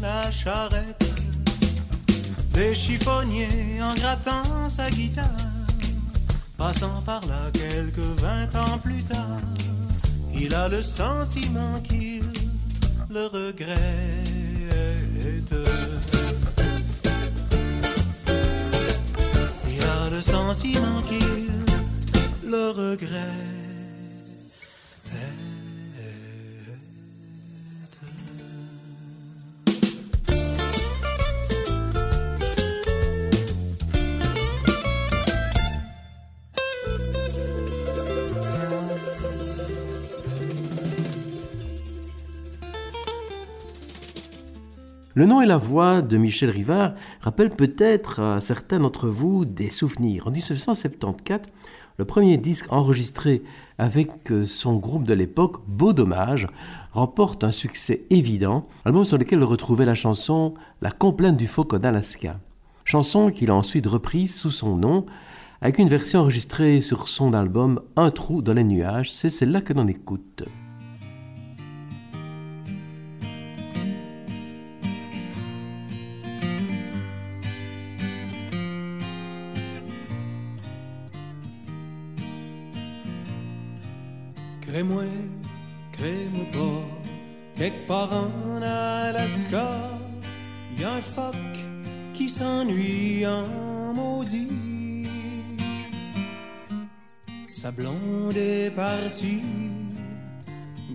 la charrette, des chiffonniers en grattant sa guitare, passant par là quelques vingt ans plus tard. Il a le sentiment qu'il le regrette. Il a le sentiment qu'il le regrette. Le nom et la voix de Michel Rivard rappellent peut-être à certains d'entre vous des souvenirs. En 1974, le premier disque enregistré avec son groupe de l'époque, Beau Dommage, remporte un succès évident, album sur lequel retrouvait la chanson La complainte du phoque d'Alaska. Chanson qu'il a ensuite reprise sous son nom, avec une version enregistrée sur son album Un trou dans les nuages, c'est celle-là que l'on écoute. Crée-moi, crée-moi pas, quelque part en Alaska, y a un phoque qui s'ennuie en maudit. Sa blonde est partie,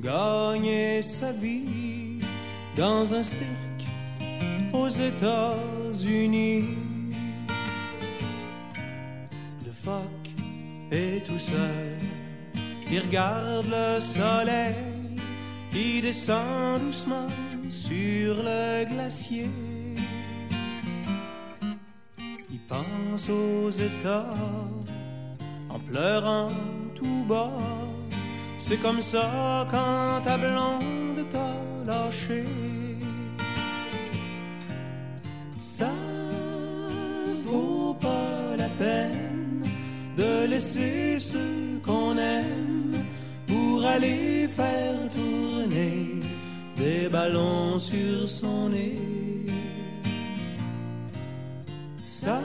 gagner sa vie dans un cirque aux États-Unis. Le phoque est tout seul il regarde le soleil qui descend doucement sur le glacier. Il pense aux États en pleurant tout bas. C'est comme ça quand ta blonde t'a lâché. Ça vaut pas la peine de laisser ceux qu'on aller faire tourner des ballons sur son nez. Ça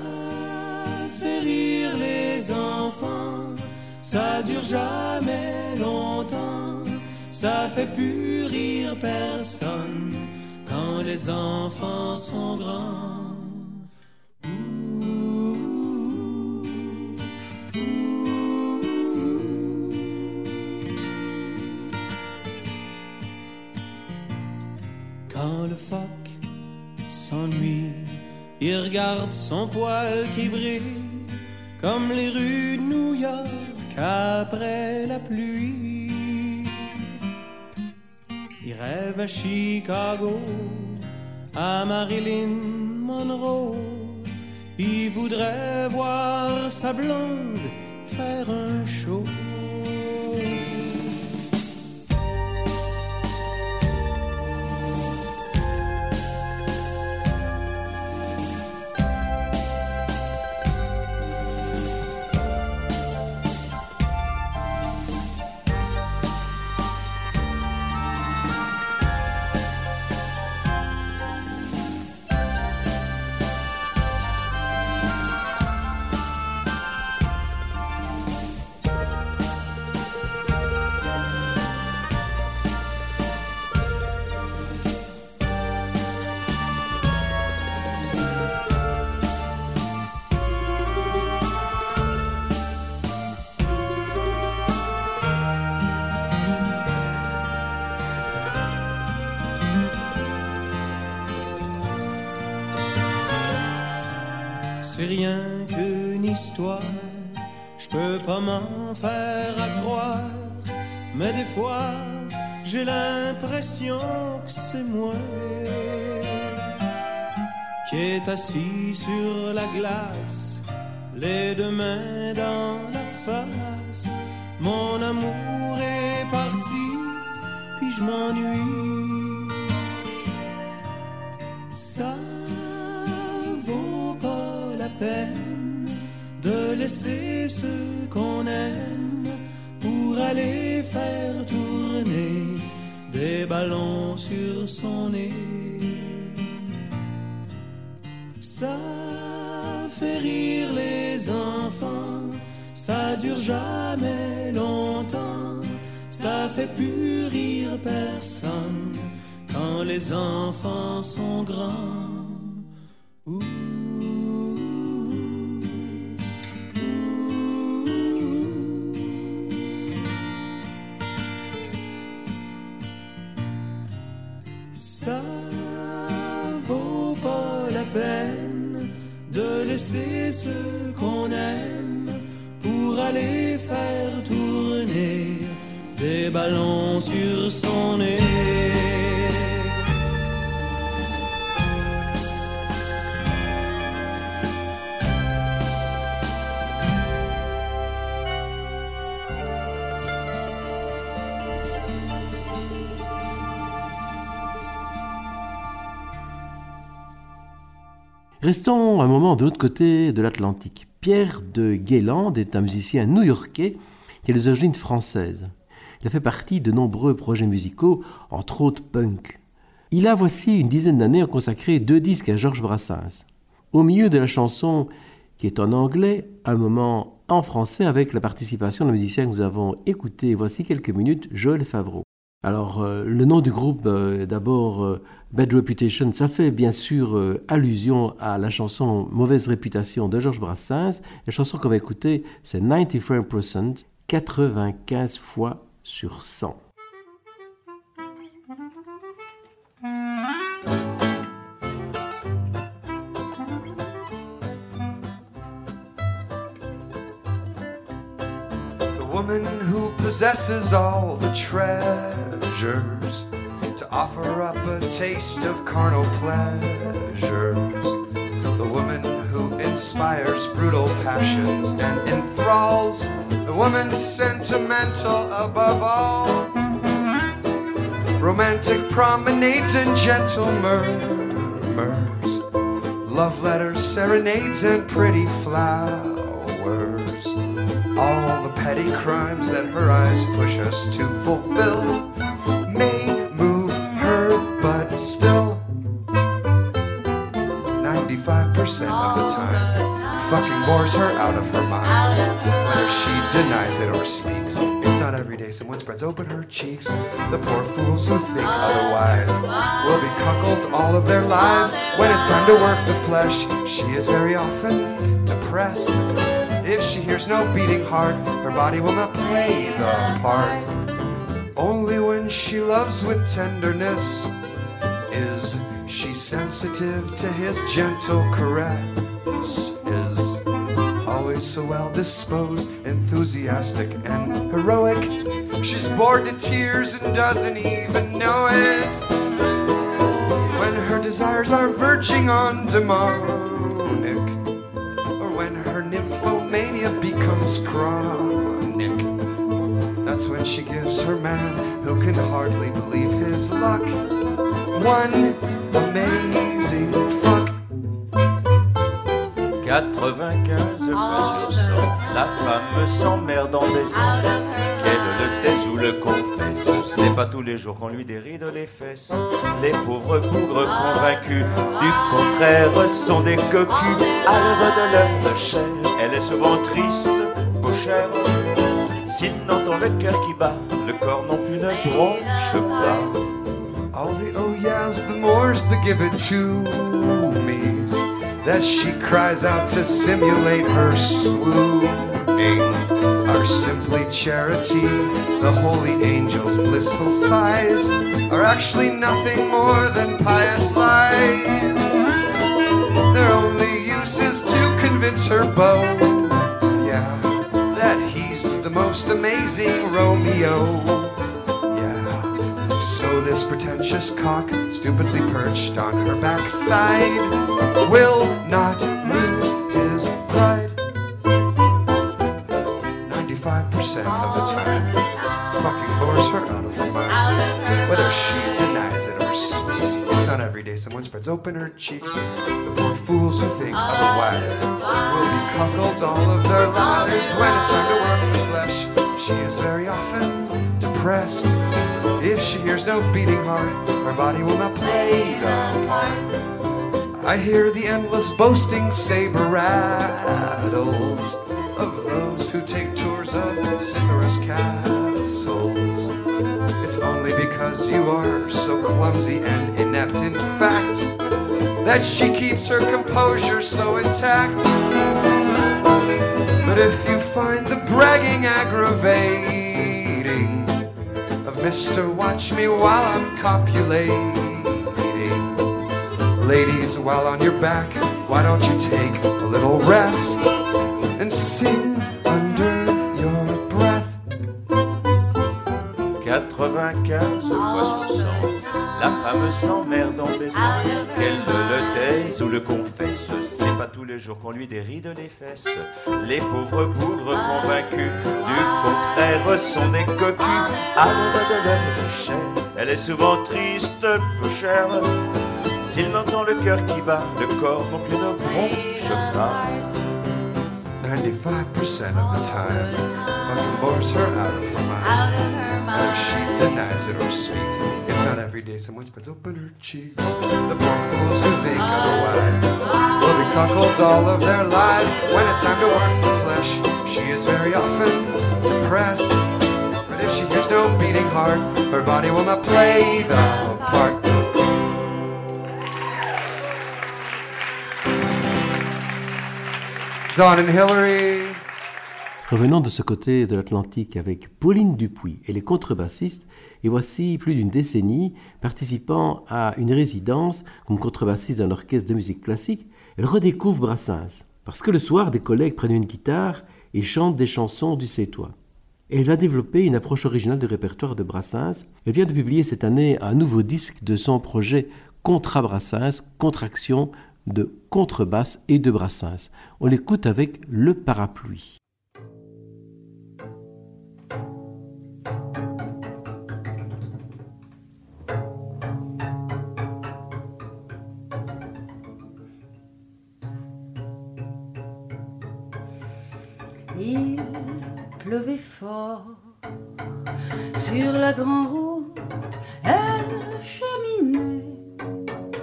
fait rire les enfants, ça dure jamais longtemps, ça fait plus rire personne quand les enfants sont grands. Son poil qui brille comme les rues de New York après la pluie. Il rêve à Chicago, à Marilyn Monroe. Il voudrait voir sa blonde faire un show. Assis sur la glace, les deux mains dans la face. Mon amour est parti, puis je m'ennuie. Ça vaut pas la peine de laisser ce qu'on aime pour aller faire tourner des ballons sur son nez. Ça fait rire les enfants, ça dure jamais longtemps, ça fait plus rire personne quand les enfants sont grands. Laisser ce qu'on aime pour aller faire tourner des ballons sur son nez. Restons un moment de l'autre côté de l'Atlantique. Pierre de Guéland est un musicien new-yorkais qui a des origines françaises. Il a fait partie de nombreux projets musicaux, entre autres punk. Il a voici une dizaine d'années consacré deux disques à Georges Brassens. Au milieu de la chanson qui est en anglais, un moment en français avec la participation d'un musicien que nous avons écouté voici quelques minutes, Joël Favreau. Alors, euh, le nom du groupe, euh, d'abord, euh, Bad Reputation, ça fait bien sûr allusion à la chanson Mauvaise réputation de Georges Brassens. La chanson qu'on va écouter, c'est 95%, 95 fois sur 100. The woman who possesses all the treasures to offer up a taste of carnal pleasures. The woman who inspires brutal passions and enthralls. The woman sentimental above all. Romantic promenades and gentle murmurs. Love letters, serenades, and pretty flowers. All the petty crimes that her eyes push us to fulfill of the time, fucking bores her out of her mind. Whether she denies it or speaks, it's not every day someone spreads open her cheeks. The poor fools who think otherwise will be cuckolds all of their lives. When it's time to work the flesh, she is very often depressed. If she hears no beating heart, her body will not play the part. Only when she loves with tenderness is she sensitive to his gentle caress. Is always so well disposed, enthusiastic, and heroic. She's bored to tears and doesn't even know it. When her desires are verging on demonic, or when her nymphomania becomes chronic. That's when she gives her man, who can hardly believe his luck, one amazing fuck. 95 fois sur 100, la femme s'emmerde en baisant. Qu'elle le taise ou le confesse, c'est pas tous les jours qu'on lui déride les fesses. Les pauvres bougres convaincus du contraire sont des cocus. À l'heure de de chair, elle est souvent triste, peu chère. S'il n'entend le cœur qui bat, le corps non plus ne bronche pas. All the oh yeahs, the mores, the give it to me's that she cries out to simulate her swooning are simply charity. The holy angel's blissful sighs are actually nothing more than pious lies. Their only use is to convince her beau, yeah, that he's the most amazing Romeo precious cock, stupidly perched on her backside, will not lose his pride. 95% of the time, fucking bores her out of her mind. Whether she denies it or speaks, it's not every day someone spreads open her cheeks. The poor fools who think otherwise will be cuckolds all of their lives when it's time to work the flesh. She is very often depressed. She hears no beating heart, her body will not play the part. I hear the endless boasting saber rattles of those who take tours of Cyprus castles. It's only because you are so clumsy and inept, in fact, that she keeps her composure so intact. But if you find the bragging aggravating Watch Me while I'm copulating, ladies, while on your back, why don't you take a little rest and sing under your breath? 95 fois sur 100, la femme s'emmerde en baisant. Qu'elle ne le taise ou le confesse, jours qu'on lui déride les fesses. Les pauvres bougres convaincus du contraire sont des cocus. À de leur chair, elle est souvent triste, peu chère. S'il n'entend le cœur qui bat, le corps non plus ne bronche pas. 95% of the time, fucking bores her out of her mind. She denies it or speaks, it's not every day someone spreads open her cheeks. The poor fools who think otherwise will be cuckolds all of their lives when it's time to work the flesh. She is very often depressed, but if she hears no beating heart, her body will not play the part. Don and Hillary. Revenons de ce côté de l'Atlantique avec Pauline Dupuis et les contrebassistes, et voici plus d'une décennie participant à une résidence comme contrebassiste d'un orchestre de musique classique, elle redécouvre Brassens. Parce que le soir, des collègues prennent une guitare et chantent des chansons du C'est-toi. Elle va développer une approche originale du répertoire de Brassens. Elle vient de publier cette année un nouveau disque de son projet Contra Brassens, contraction de contrebasse et de Brassens. On l'écoute avec Le Parapluie. Pleuvait fort sur la grande route. Elle cheminait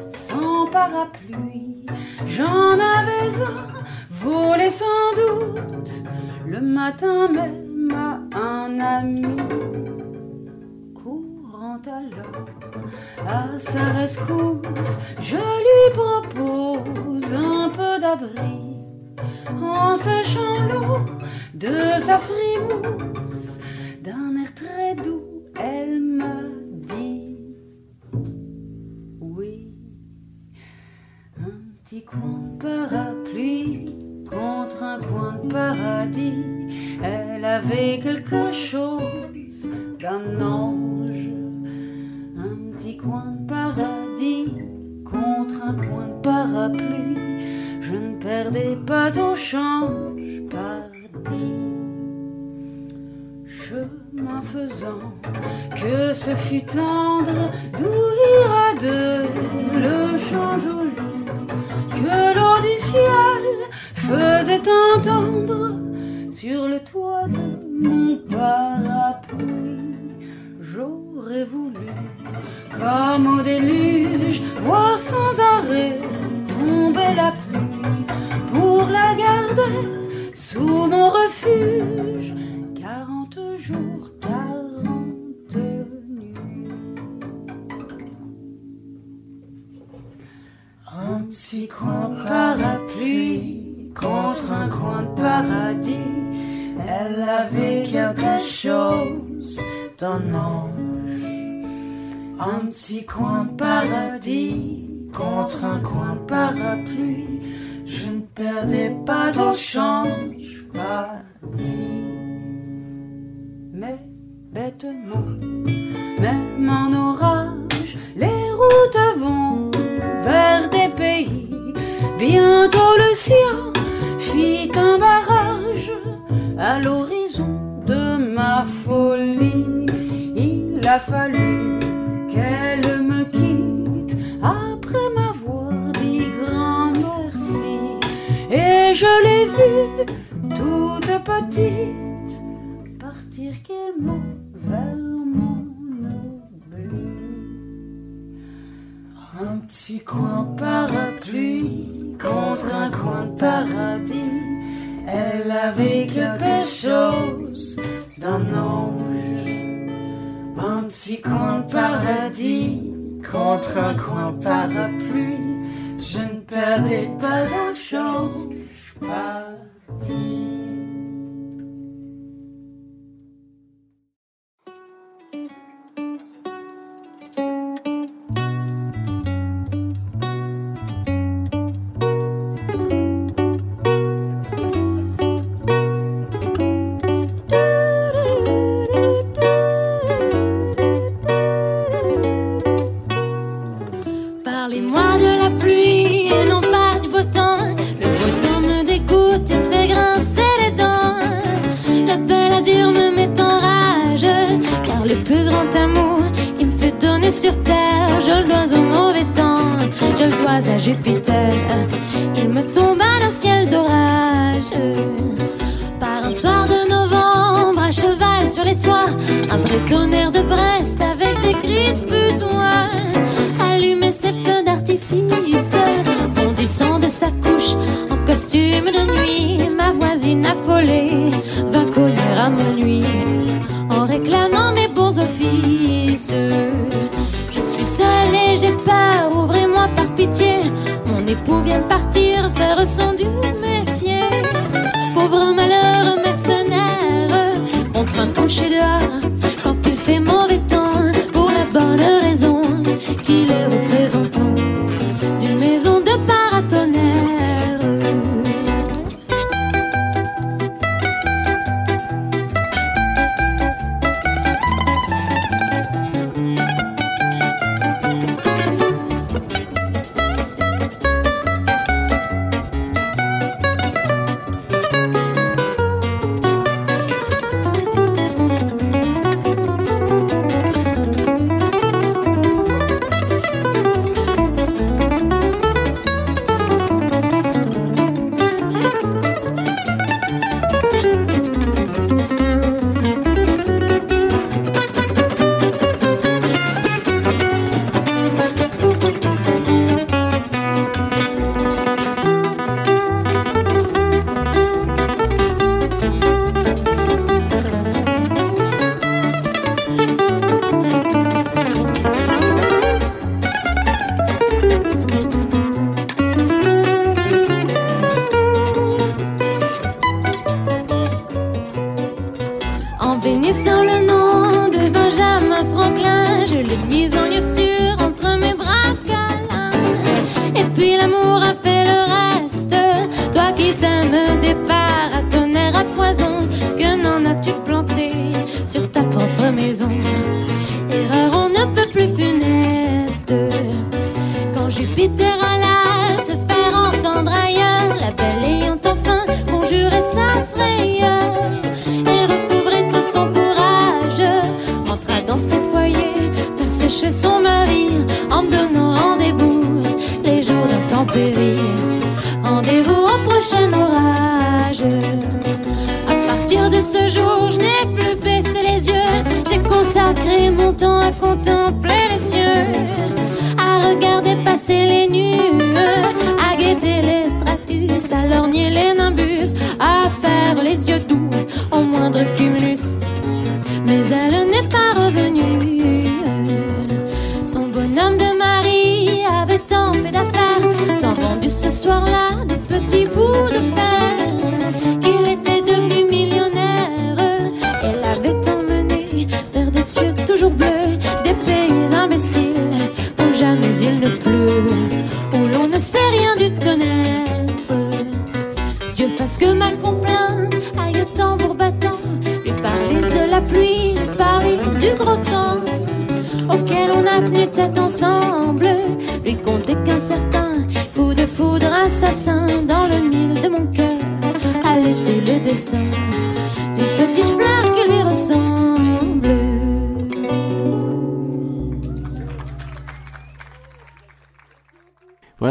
sans parapluie. J'en avais un volé sans doute le matin même à un ami. Courant alors à sa rescousse, je lui propose un peu d'abri en séchant l'eau de sa frimousse. D'un air très doux, elle me dit Oui, un petit coin de parapluie contre un coin de paradis. Elle avait quelque chose d'un ange, un petit coin de paradis contre un coin de parapluie. Je ne perdais pas au change parti. Chemin faisant, que ce fut tendre, d'où ira de le change au lit, que l'eau du ciel faisait entendre sur le toit de mon parapluie. J'aurais voulu, comme au déluge, un ange. Un petit coin paradis contre un coin parapluie. Je ne perdais pas en change, pas. Mais bêtement, même en orage, les routes vont vers des pays. Bientôt le sien fit un barrage à l'origine ma folie, il a fallu qu'elle me quitte après m'avoir dit grand merci. Et je l'ai vue toute petite partir gaiement vers mon oubli. Un petit coin parapluie contre un coin paradis elle avait quelque chose d'un ange, un petit coin paradis contre un coin parapluie. Je ne perdais pas un change.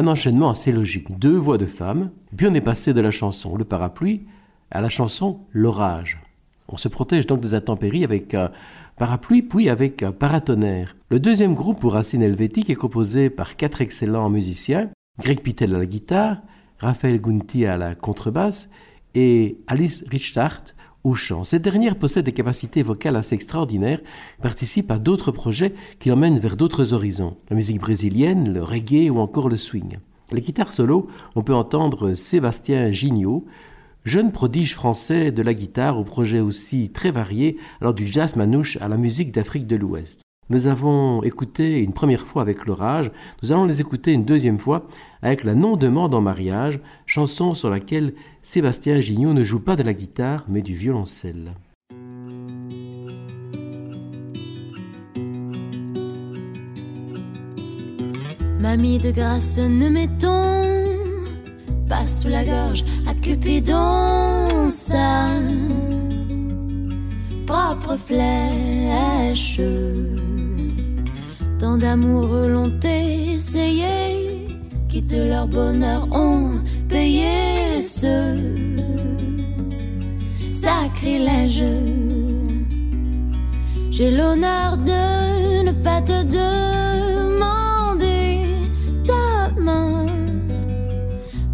Enchaînement assez logique. Deux voix de femmes, puis on est passé de la chanson Le parapluie à la chanson L'orage. On se protège donc des intempéries avec un parapluie puis avec un paratonnerre. Le deuxième groupe pour racines helvétiques est composé par quatre excellents musiciens, Greg Pittel à la guitare, Raphaël Gunti à la contrebasse et Alice Richtart au chant. Cette dernière possède des capacités vocales assez extraordinaires, participe à d'autres projets qui l'emmènent vers d'autres horizons, la musique brésilienne, le reggae ou encore le swing. Les guitares solo, on peut entendre Sébastien Gignot, jeune prodige français de la guitare au projet aussi très varié, alors du jazz manouche à la musique d'Afrique de l'Ouest. Nous avons écouté une première fois avec l'orage, nous allons les écouter une deuxième fois avec la non-demande en mariage, chanson sur laquelle Sébastien Gignot ne joue pas de la guitare mais du violoncelle. Mamie de grâce, ne mettons pas sous la gorge à Cupidon sa propre flèche. Tant d'amour l'ont essayé, qui de leur bonheur ont payé ce sacrilège. J'ai l'honneur de ne pas te demander ta main.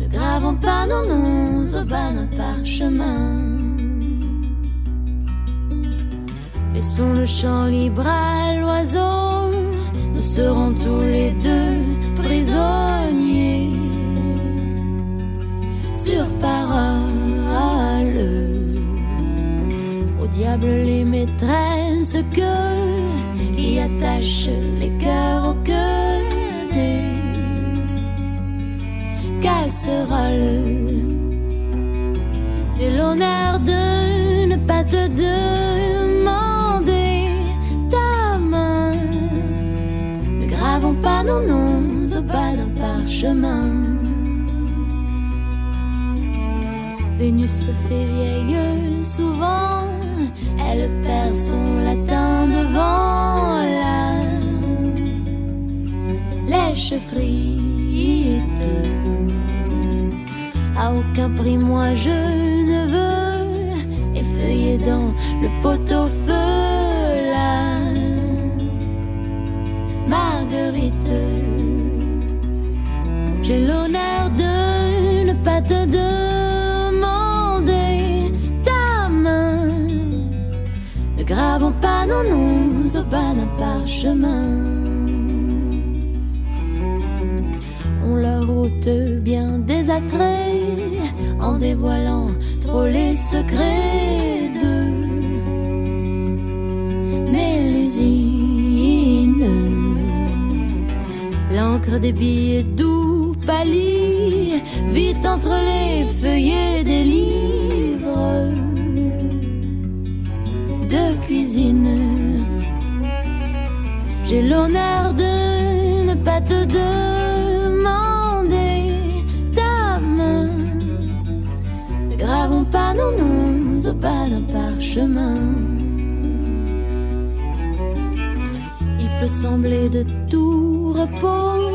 Ne gravons pas nos noms au bas d'un parchemin. Laissons le champ libre à l'oiseau nous serons tous les deux prisonniers diable les maîtresses que qui attachent les cœurs au cœur des casseroles. J'ai l'honneur de ne pas te demander ta main. Ne gravons pas nos noms au bas d'un parchemin. Vénus se fait vieille souvent, elle perd son latin devant la lèche frite. À aucun prix, moi je ne veux effeuiller dans le pot-au-feu la marguerite. J'ai l'honneur de ne pas te demander noms au d'un parchemin. On leur ôte bien des attraits en dévoilant trop les secrets de Mélusine. L'encre des billets doux pâlit vite entre les feuillets des livres J'ai l'honneur de ne pas te demander ta main. Ne gravons pas nos noms au bas d'un parchemin. Il peut sembler de tout repos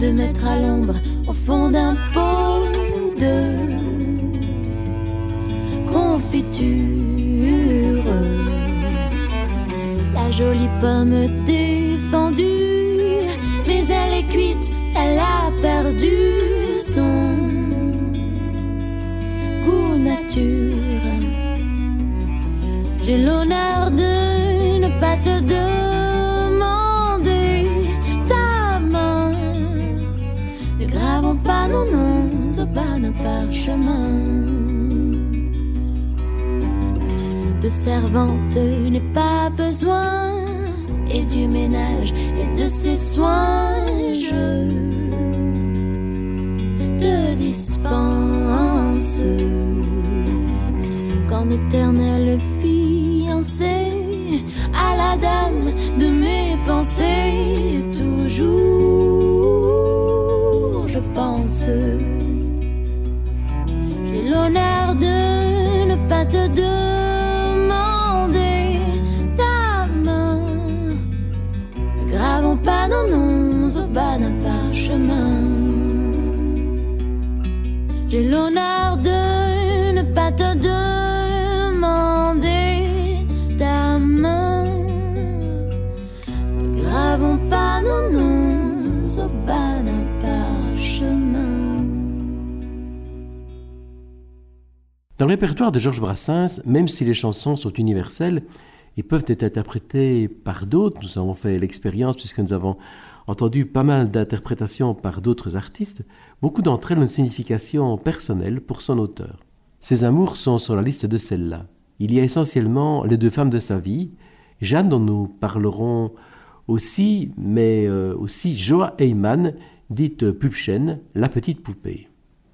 de mettre à l'ombre au fond d'un pot de confiture jolie pomme défendue, mais elle est cuite, elle a perdu son goût nature. J'ai l'honneur de ne pas te demander ta main. Ne gravons pas nos noms au bas d'un parchemin. De servante n'est pas besoin, du ménage et de ses soins, je te dispense. Qu'en éternel Ne noms au bas d'un parchemin. l'honneur de ne pas te demander ta main. Gravons pas nos noms au bas d'un parchemin. Dans le répertoire de Georges Brassens, même si les chansons sont universelles et peuvent être interprétées par d'autres, nous avons fait l'expérience puisque nous avons entendu pas mal d'interprétations par d'autres artistes, beaucoup d'entre elles ont une signification personnelle pour son auteur. Ses amours sont sur la liste de celles-là. Il y a essentiellement les deux femmes de sa vie, Jeanne dont nous parlerons aussi, mais euh, aussi Joa Heyman, dite Pupchen, la petite poupée.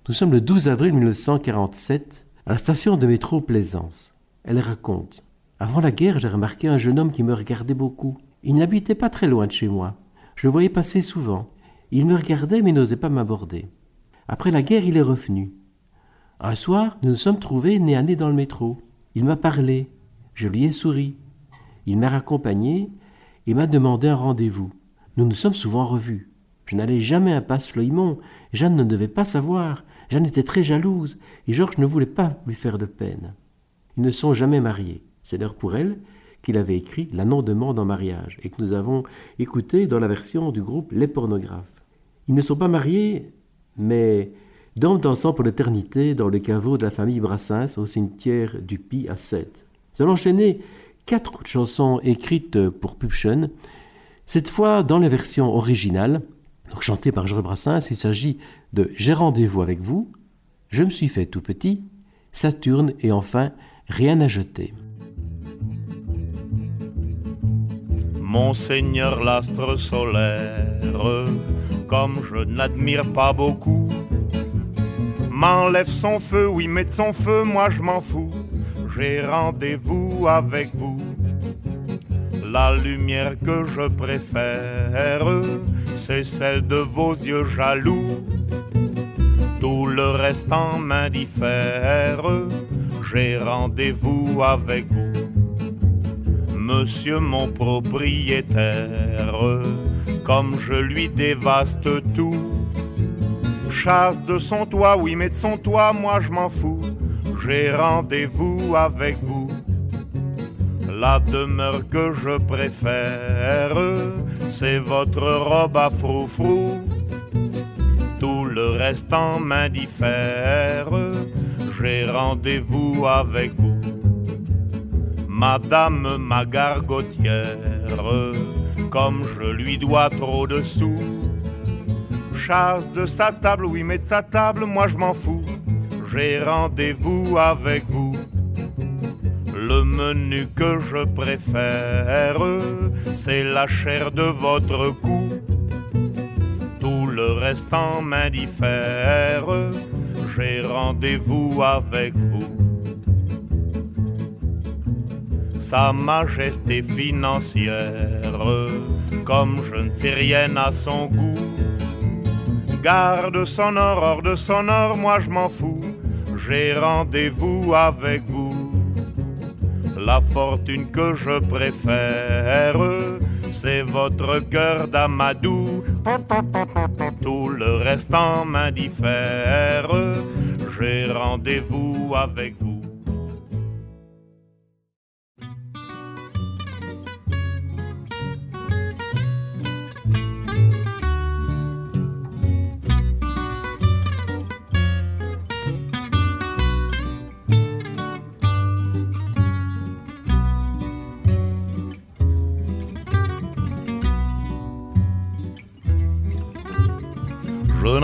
Nous sommes le 12 avril 1947 à la station de métro Plaisance. Elle raconte Avant la guerre, j'ai remarqué un jeune homme qui me regardait beaucoup. Il n'habitait pas très loin de chez moi. Je le voyais passer souvent. Il me regardait mais n'osait pas m'aborder. Après la guerre, il est revenu. Un soir, nous nous sommes trouvés nez à nez dans le métro. Il m'a parlé. Je lui ai souri. Il m'a raccompagné et m'a demandé un rendez-vous. Nous nous sommes souvent revus. Je n'allais jamais à Passe-Floimont. Jeanne ne devait pas savoir. Jeanne était très jalouse et Georges ne voulait pas lui faire de peine. Ils ne sont jamais mariés. C'est l'heure pour elle qu'il avait écrit La non-demande en mariage et que nous avons écouté dans la version du groupe Les Pornographes. Ils ne sont pas mariés, mais dorment ensemble pour l'éternité dans le caveau de la famille Brassens au cimetière du Pi à Sète. Nous allons enchaîner quatre chansons écrites pour Pupchen, cette fois dans les versions originales, donc chantées par Georges Brassens. Il s'agit de J'ai rendez-vous avec vous, Je me suis fait tout petit, Saturne et enfin Rien à jeter. Monseigneur l'astre solaire, comme je n'admire pas beaucoup, m'enlève son feu, oui, met de son feu, moi je m'en fous. J'ai rendez-vous avec vous. La lumière que je préfère, c'est celle de vos yeux jaloux. Tout le reste en m'indiffère, j'ai rendez-vous avec vous monsieur mon propriétaire, comme je lui dévaste tout. Chasse de son toit, oui, mais de son toit, moi je m'en fous. J'ai rendez-vous avec vous. La demeure que je préfère, c'est votre robe à froufrou. Tout le reste en m'indiffère, j'ai rendez-vous avec vous. Madame ma gargotière, comme je lui dois trop de sous. Chasse de sa table, oui, mais de sa table, moi je m'en fous. J'ai rendez-vous avec vous. Le menu que je préfère, c'est la chair de votre cou. Tout le reste en m'indiffère, j'ai rendez-vous avec vous. Sa majesté financière, comme je ne fais rien à son goût. Garde son or, hors de son or, moi je m'en fous. J'ai rendez-vous avec vous. La fortune que je préfère, c'est votre cœur d'amadou. Tout le reste en m'indiffère. J'ai rendez-vous avec vous.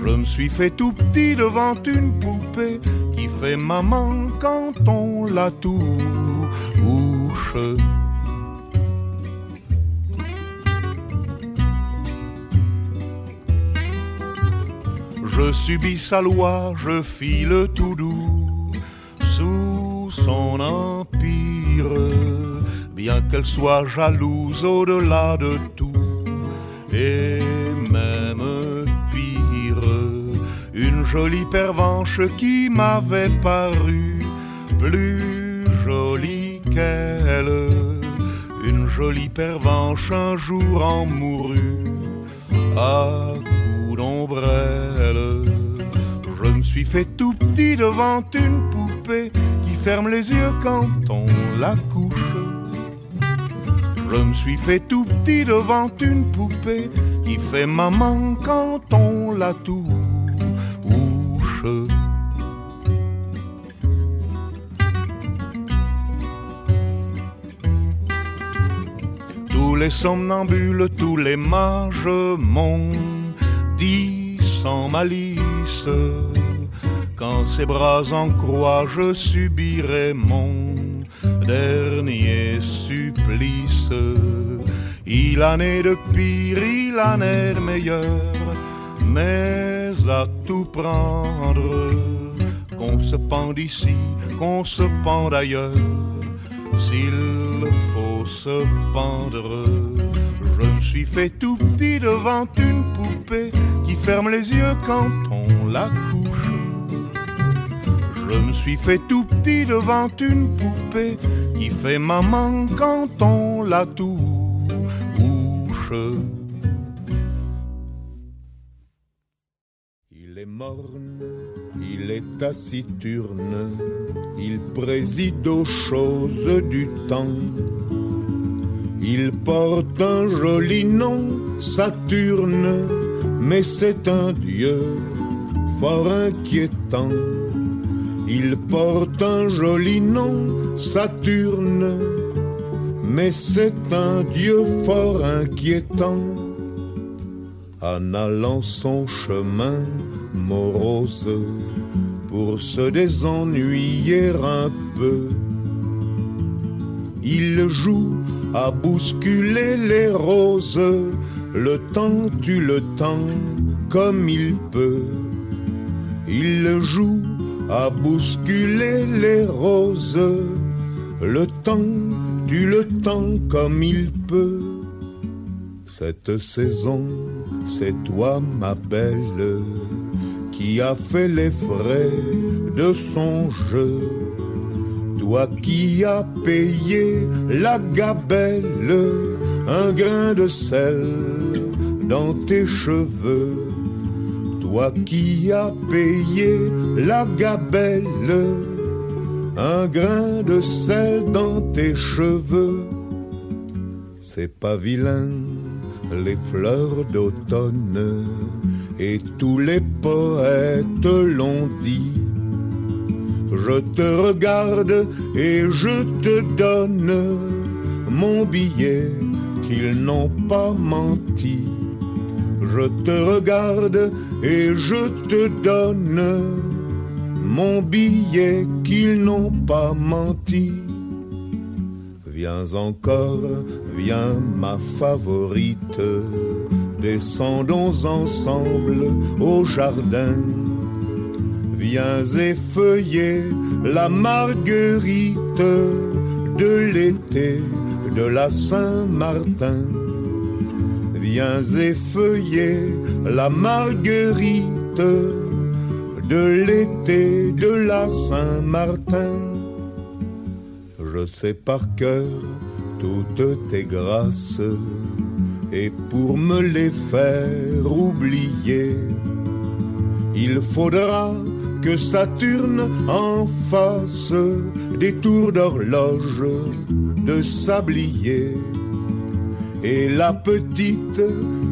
Je me suis fait tout petit devant une poupée qui fait maman quand on la touche. Je subis sa loi, je file tout doux sous son empire, bien qu'elle soit jalouse au-delà de tout, jolie pervenche qui m'avait paru plus jolie qu'elle, une jolie pervenche un jour en mourut à coups d'ombrelle. Je me suis fait tout petit devant une poupée qui ferme les yeux quand on la couche. Je me suis fait tout petit devant une poupée qui fait maman quand on la touche. Tous les somnambules, tous les mages m'ont dit sans malice quand ses bras en croix je subirai mon dernier supplice. Il en est de pire, il en est de meilleur, mais à tout prendre, qu'on se pende ici, qu'on se pende ailleurs, s'il faut se pendre. Je me suis fait tout petit devant une poupée qui ferme les yeux quand on la couche. Je me suis fait tout petit devant une poupée qui fait maman quand on la touche. Il est taciturne, il préside aux choses du temps. Il porte un joli nom, Saturne, mais c'est un dieu fort inquiétant. Il porte un joli nom, Saturne, mais c'est un dieu fort inquiétant. En allant son chemin pour se désennuyer un peu, il joue à bousculer les roses, le temps tue le temps comme il peut. Il joue à bousculer les roses, le temps tue le temps comme il peut. Cette saison, c'est toi ma belle qui a fait les frais de son jeu. Toi qui as payé la gabelle, un grain de sel dans tes cheveux. Toi qui as payé la gabelle, un grain de sel dans tes cheveux. C'est pas vilain, les fleurs d'automne, et tous les poètes l'ont dit. Je te regarde et je te donne mon billet qu'ils n'ont pas menti. Je te regarde et je te donne mon billet qu'ils n'ont pas menti. Viens encore, viens ma favorite, descendons ensemble au jardin. Viens effeuiller la marguerite de l'été de la Saint-Martin. Viens effeuiller la marguerite de l'été de la Saint-Martin. Je sais par cœur toutes tes grâces. Et pour me les faire oublier, il faudra que Saturne en fasse des tours d'horloge de sablier. Et la petite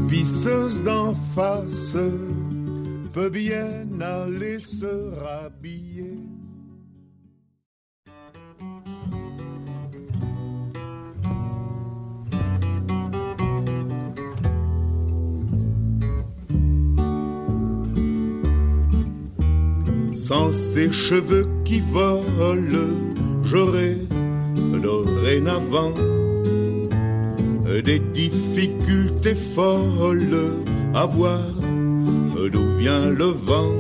pisseuse d'en face peut bien aller se rhabiller. Sans ses cheveux qui volent, j'aurais dorénavant des difficultés folles à voir d'où vient le vent.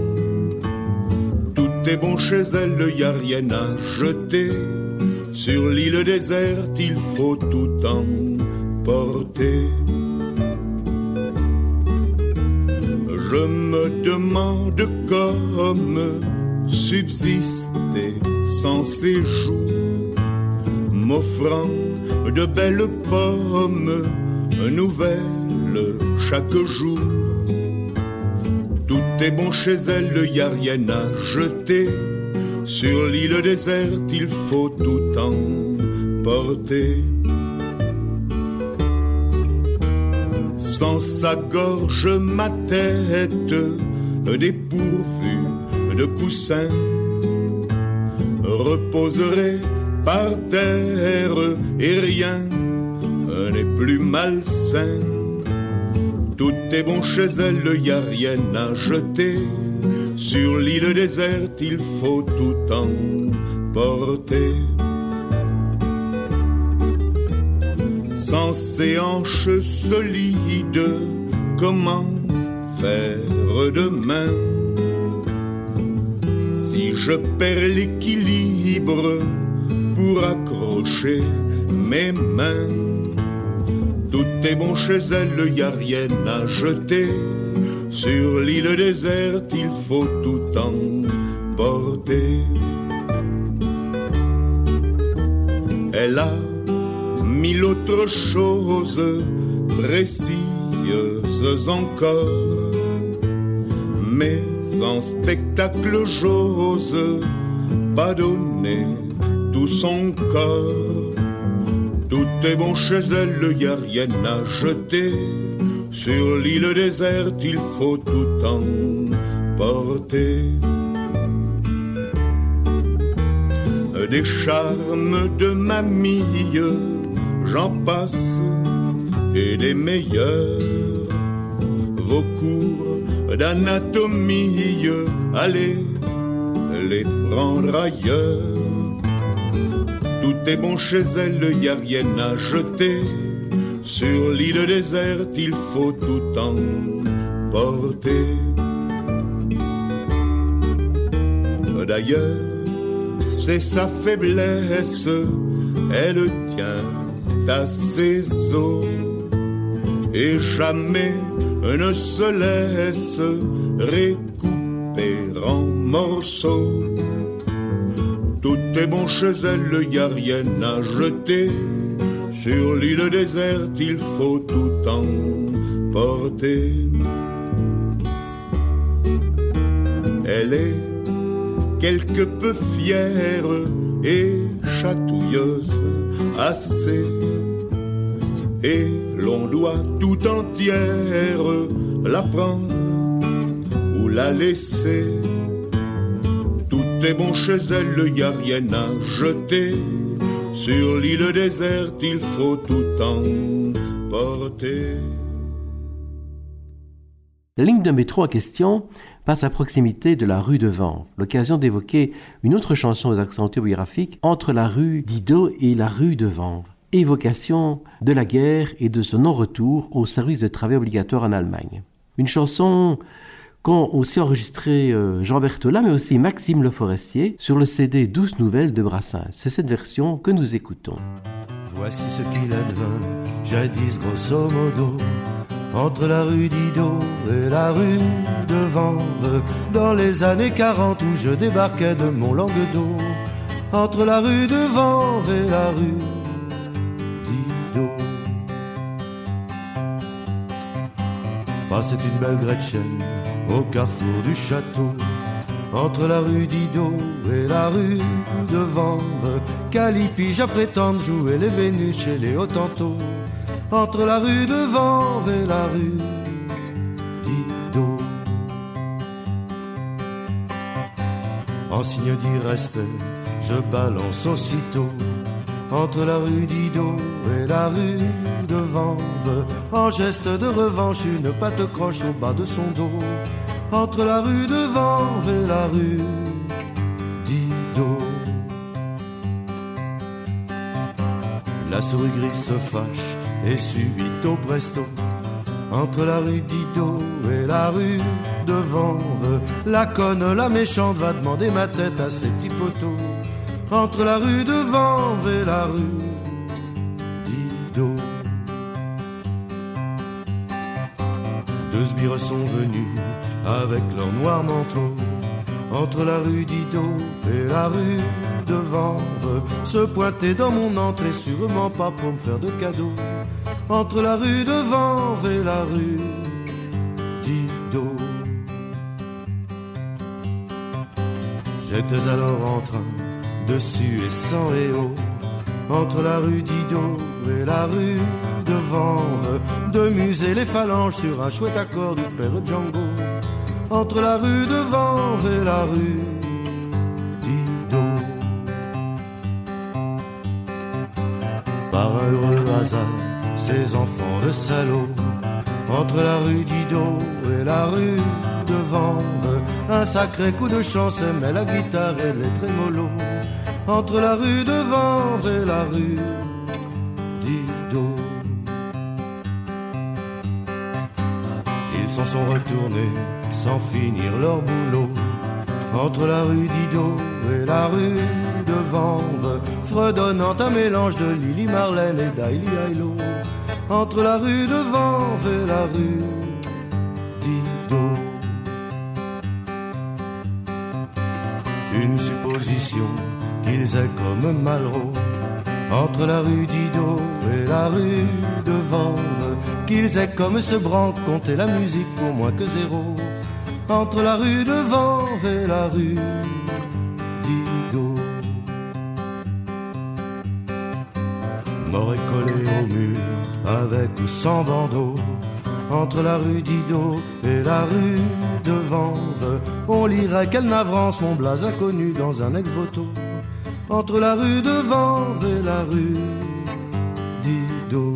Tout est bon chez elle, y a rien à jeter. Sur l'île déserte, il faut tout emporter. Me demande comme subsister sans séjour, m'offrant de belles pommes nouvelles chaque jour. Tout est bon chez elle, y a rien à jeter. Sur l'île déserte, il faut tout emporter. Sans sa gorge, ma tête dépourvue de coussins reposerait par terre et rien n'est plus malsain. Tout est bon chez elle, y a rien à jeter. Sur l'île déserte, il faut tout emporter. Sans ses hanches solides, comment faire demain? Si je perds l'équilibre pour accrocher mes mains, tout est bon chez elle, y a rien à jeter. Sur l'île déserte, il faut tout emporter. Elle a mille autres choses précieuses encore. Mais en spectacle, j'ose pas donner tout son corps. Tout est bon chez elle, y a rien à jeter. Sur l'île déserte, il faut tout emporter. Des charmes de mamie, j'en passe, et des meilleurs. Vos cours d'anatomie, allez les prendre ailleurs. Tout est bon chez elle, y a rien à jeter. Sur l'île déserte, il faut tout emporter. D'ailleurs, c'est sa faiblesse, elle tient à ses os et jamais ne se laisse récouper en morceaux. Tout est bon chez elle, y a rien à jeter. Sur l'île déserte, il faut tout emporter. Elle est quelque peu fière et chatouilleuse assez. Et l'on doit tout entière la prendre ou la laisser. Tout est bon chez elle, y a rien à jeter. Sur l'île déserte, il faut tout emporter. La ligne de métro en question passe à proximité de la rue de Vanves, l'occasion d'évoquer une autre chanson aux accents autobiographiques entre la rue d'Ido et la rue de Vanves, évocation de la guerre et de son non-retour au service de travail obligatoire en Allemagne. Une chanson qu'ont aussi enregistré euh, Jean Berthola, mais aussi Maxime Le Forestier sur le CD 12 nouvelles de Brassens. C'est cette version que nous écoutons. Voici ce qu'il advint, jadis grosso modo, entre la rue d'Ido et la rue de Vanves, dans les années 40 où je débarquais de mon Languedoc. entre la rue de Vanves et la rue Passait une belle Gretchen au carrefour du château, entre la rue d'Ido et la rue de Vanves. Calipi, à jouer les Vénus chez les Hottentots, entre la rue de Vanves et la rue d'Ido. En signe d'irrespect, je balance aussitôt entre la rue d'Ido et la rue de Vanves. En geste de revanche, une patte croche au bas de son dos. Entre la rue de Vanves et la rue d'Ido. La souris grise se fâche et subito presto. Entre la rue d'Ido et la rue de Vanves, la conne, la méchante va demander ma tête à ses petits poteaux entre la rue de Vanves et la rue d'Ido. Deux sbires sont venus avec leur noir manteau entre la rue d'Ido et la rue de Vanves. Se pointer dans mon entrée, sûrement pas pour me faire de cadeaux. Entre la rue de Vanves et la rue d'Ido. J'étais alors en train dessus et sans et haut, entre la rue d'Ido et la rue de Vanves, de muser les phalanges sur un chouette accord du père Django, entre la rue de Vanves et la rue d'Ido. Par un heureux hasard, ces enfants de salauds, entre la rue d'Ido et la rue de Vanves, un sacré coup de chance aimait la guitare et les trémolos entre la rue de Vanves et la rue d'Ido. Ils s'en sont retournés sans finir leur boulot entre la rue d'Ido et la rue de Vanves, fredonnant un mélange de Lily Marlène et d'Aili Ailo. Entre la rue de Vanves et la rue d'Ido. Une supposition qu'ils aient comme Malraux entre la rue d'Ido et la rue de Vanves, qu'ils aient comme ce branque compté la musique pour moins que zéro entre la rue de Vanves et la rue d'Ido. M'aurait collé au mur avec ou sans bandeau entre la rue d'Ido et la rue de Vanves, on lirait quelle navrance mon blaze inconnu dans un ex-voto entre la rue de Vanves et la rue d'Ido.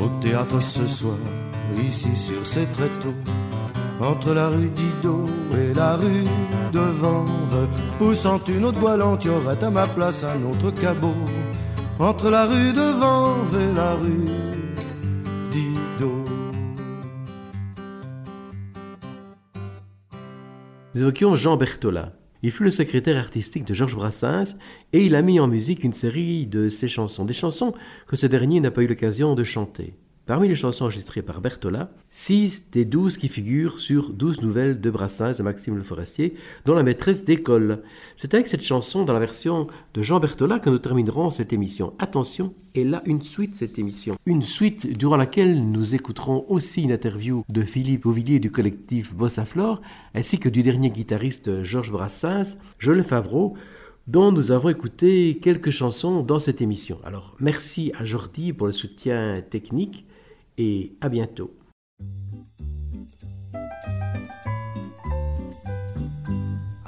Au théâtre ce soir, ici sur ces tréteaux, entre la rue d'Ido et la rue de Vanves, poussant une autre voilante, y aurait à ma place un autre cabot. Entre la rue de Vanves et la rue Nous évoquions Jean Berthollat. Il fut le secrétaire artistique de Georges Brassens et il a mis en musique une série de ses chansons, des chansons que ce dernier n'a pas eu l'occasion de chanter. Parmi les chansons enregistrées par Berthollat, 6 des 12 qui figurent sur 12 nouvelles de Brassens de Maxime Le Forestier, dont la maîtresse d'école. C'est avec cette chanson dans la version de Jean Berthollat que nous terminerons cette émission. Attention, et là une suite cette émission. Une suite durant laquelle nous écouterons aussi une interview de Philippe Auvillier du collectif Bossa Flore, ainsi que du dernier guitariste Georges Brassens, Joël Favreau, dont nous avons écouté quelques chansons dans cette émission. Alors merci à Jordi pour le soutien technique et à bientôt.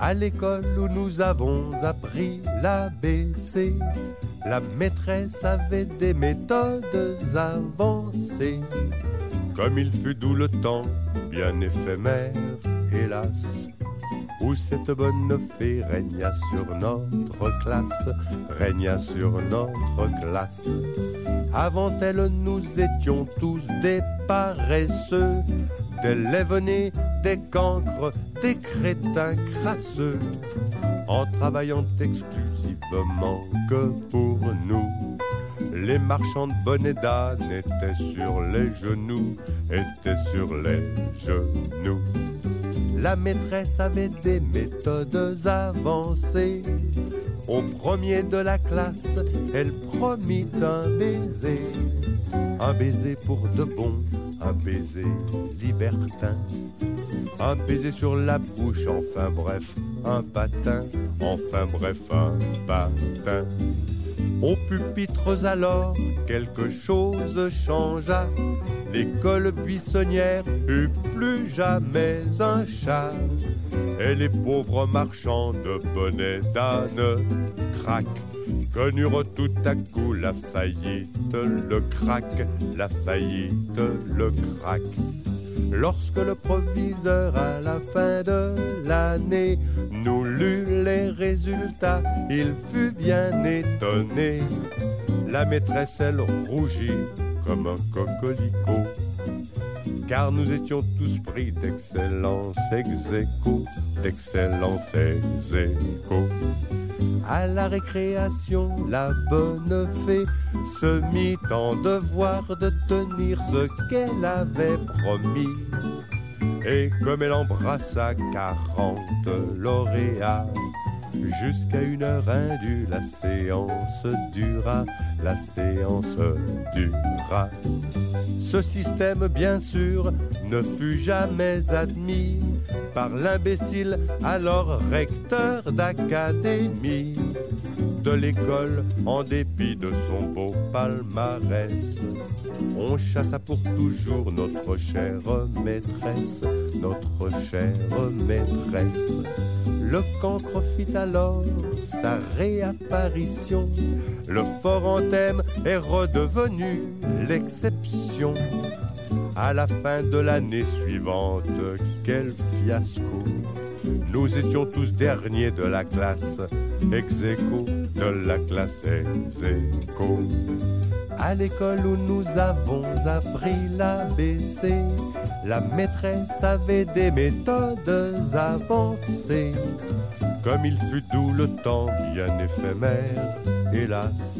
À l'école où nous avons appris l'ABC, la maîtresse avait des méthodes avancées. Comme il fut doux le temps, bien éphémère, hélas, où cette bonne fée régna sur notre classe, régna sur notre classe. Avant elle, nous étions tous des paresseux, des lèvenés, des cancres, des crétins crasseux, en travaillant exclusivement que pour nous. Les marchands de bonnets d'âne étaient sur les genoux, étaient sur les genoux. La maîtresse avait des méthodes avancées. Au premier de la classe, elle promit un baiser. Un baiser pour de bon, un baiser libertin. Un baiser sur la bouche, enfin bref, un patin. Enfin bref, un patin. Aux pupitres alors, quelque chose changea. L'école buissonnière eut plus jamais un chat. Et les pauvres marchands de bonnets d'âne, crac, connurent tout à coup la faillite, le crack, la faillite, le crack. Lorsque le proviseur à la fin de l'année nous lut les résultats, il fut bien étonné. La maîtresse, elle rougit comme un coquelicot, car nous étions tous pris d'excellence ex d'excellence ex À la récréation, la bonne fée se mit en devoir de tenir ce qu'elle avait promis. Et comme elle embrassa quarante lauréats, jusqu'à une heure indue, la séance dura, la séance dura. Ce système, bien sûr, ne fut jamais admis par l'imbécile, alors recteur d'académie de l'école, en dépit de son beau palmarès. On chassa pour toujours notre chère maîtresse, notre chère maîtresse. Le cancre fit alors sa réapparition. Le fort anthème est redevenu l'exception. À la fin de l'année suivante, quel fiasco! Nous étions tous derniers de la classe, ex de la classe ex À l'école où nous avons appris l'ABC, la maîtresse avait des méthodes avancées. Comme il fut doux le temps bien éphémère, hélas,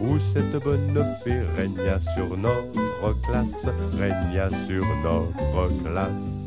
où cette bonne fée régna sur notre classe, régna sur notre classe.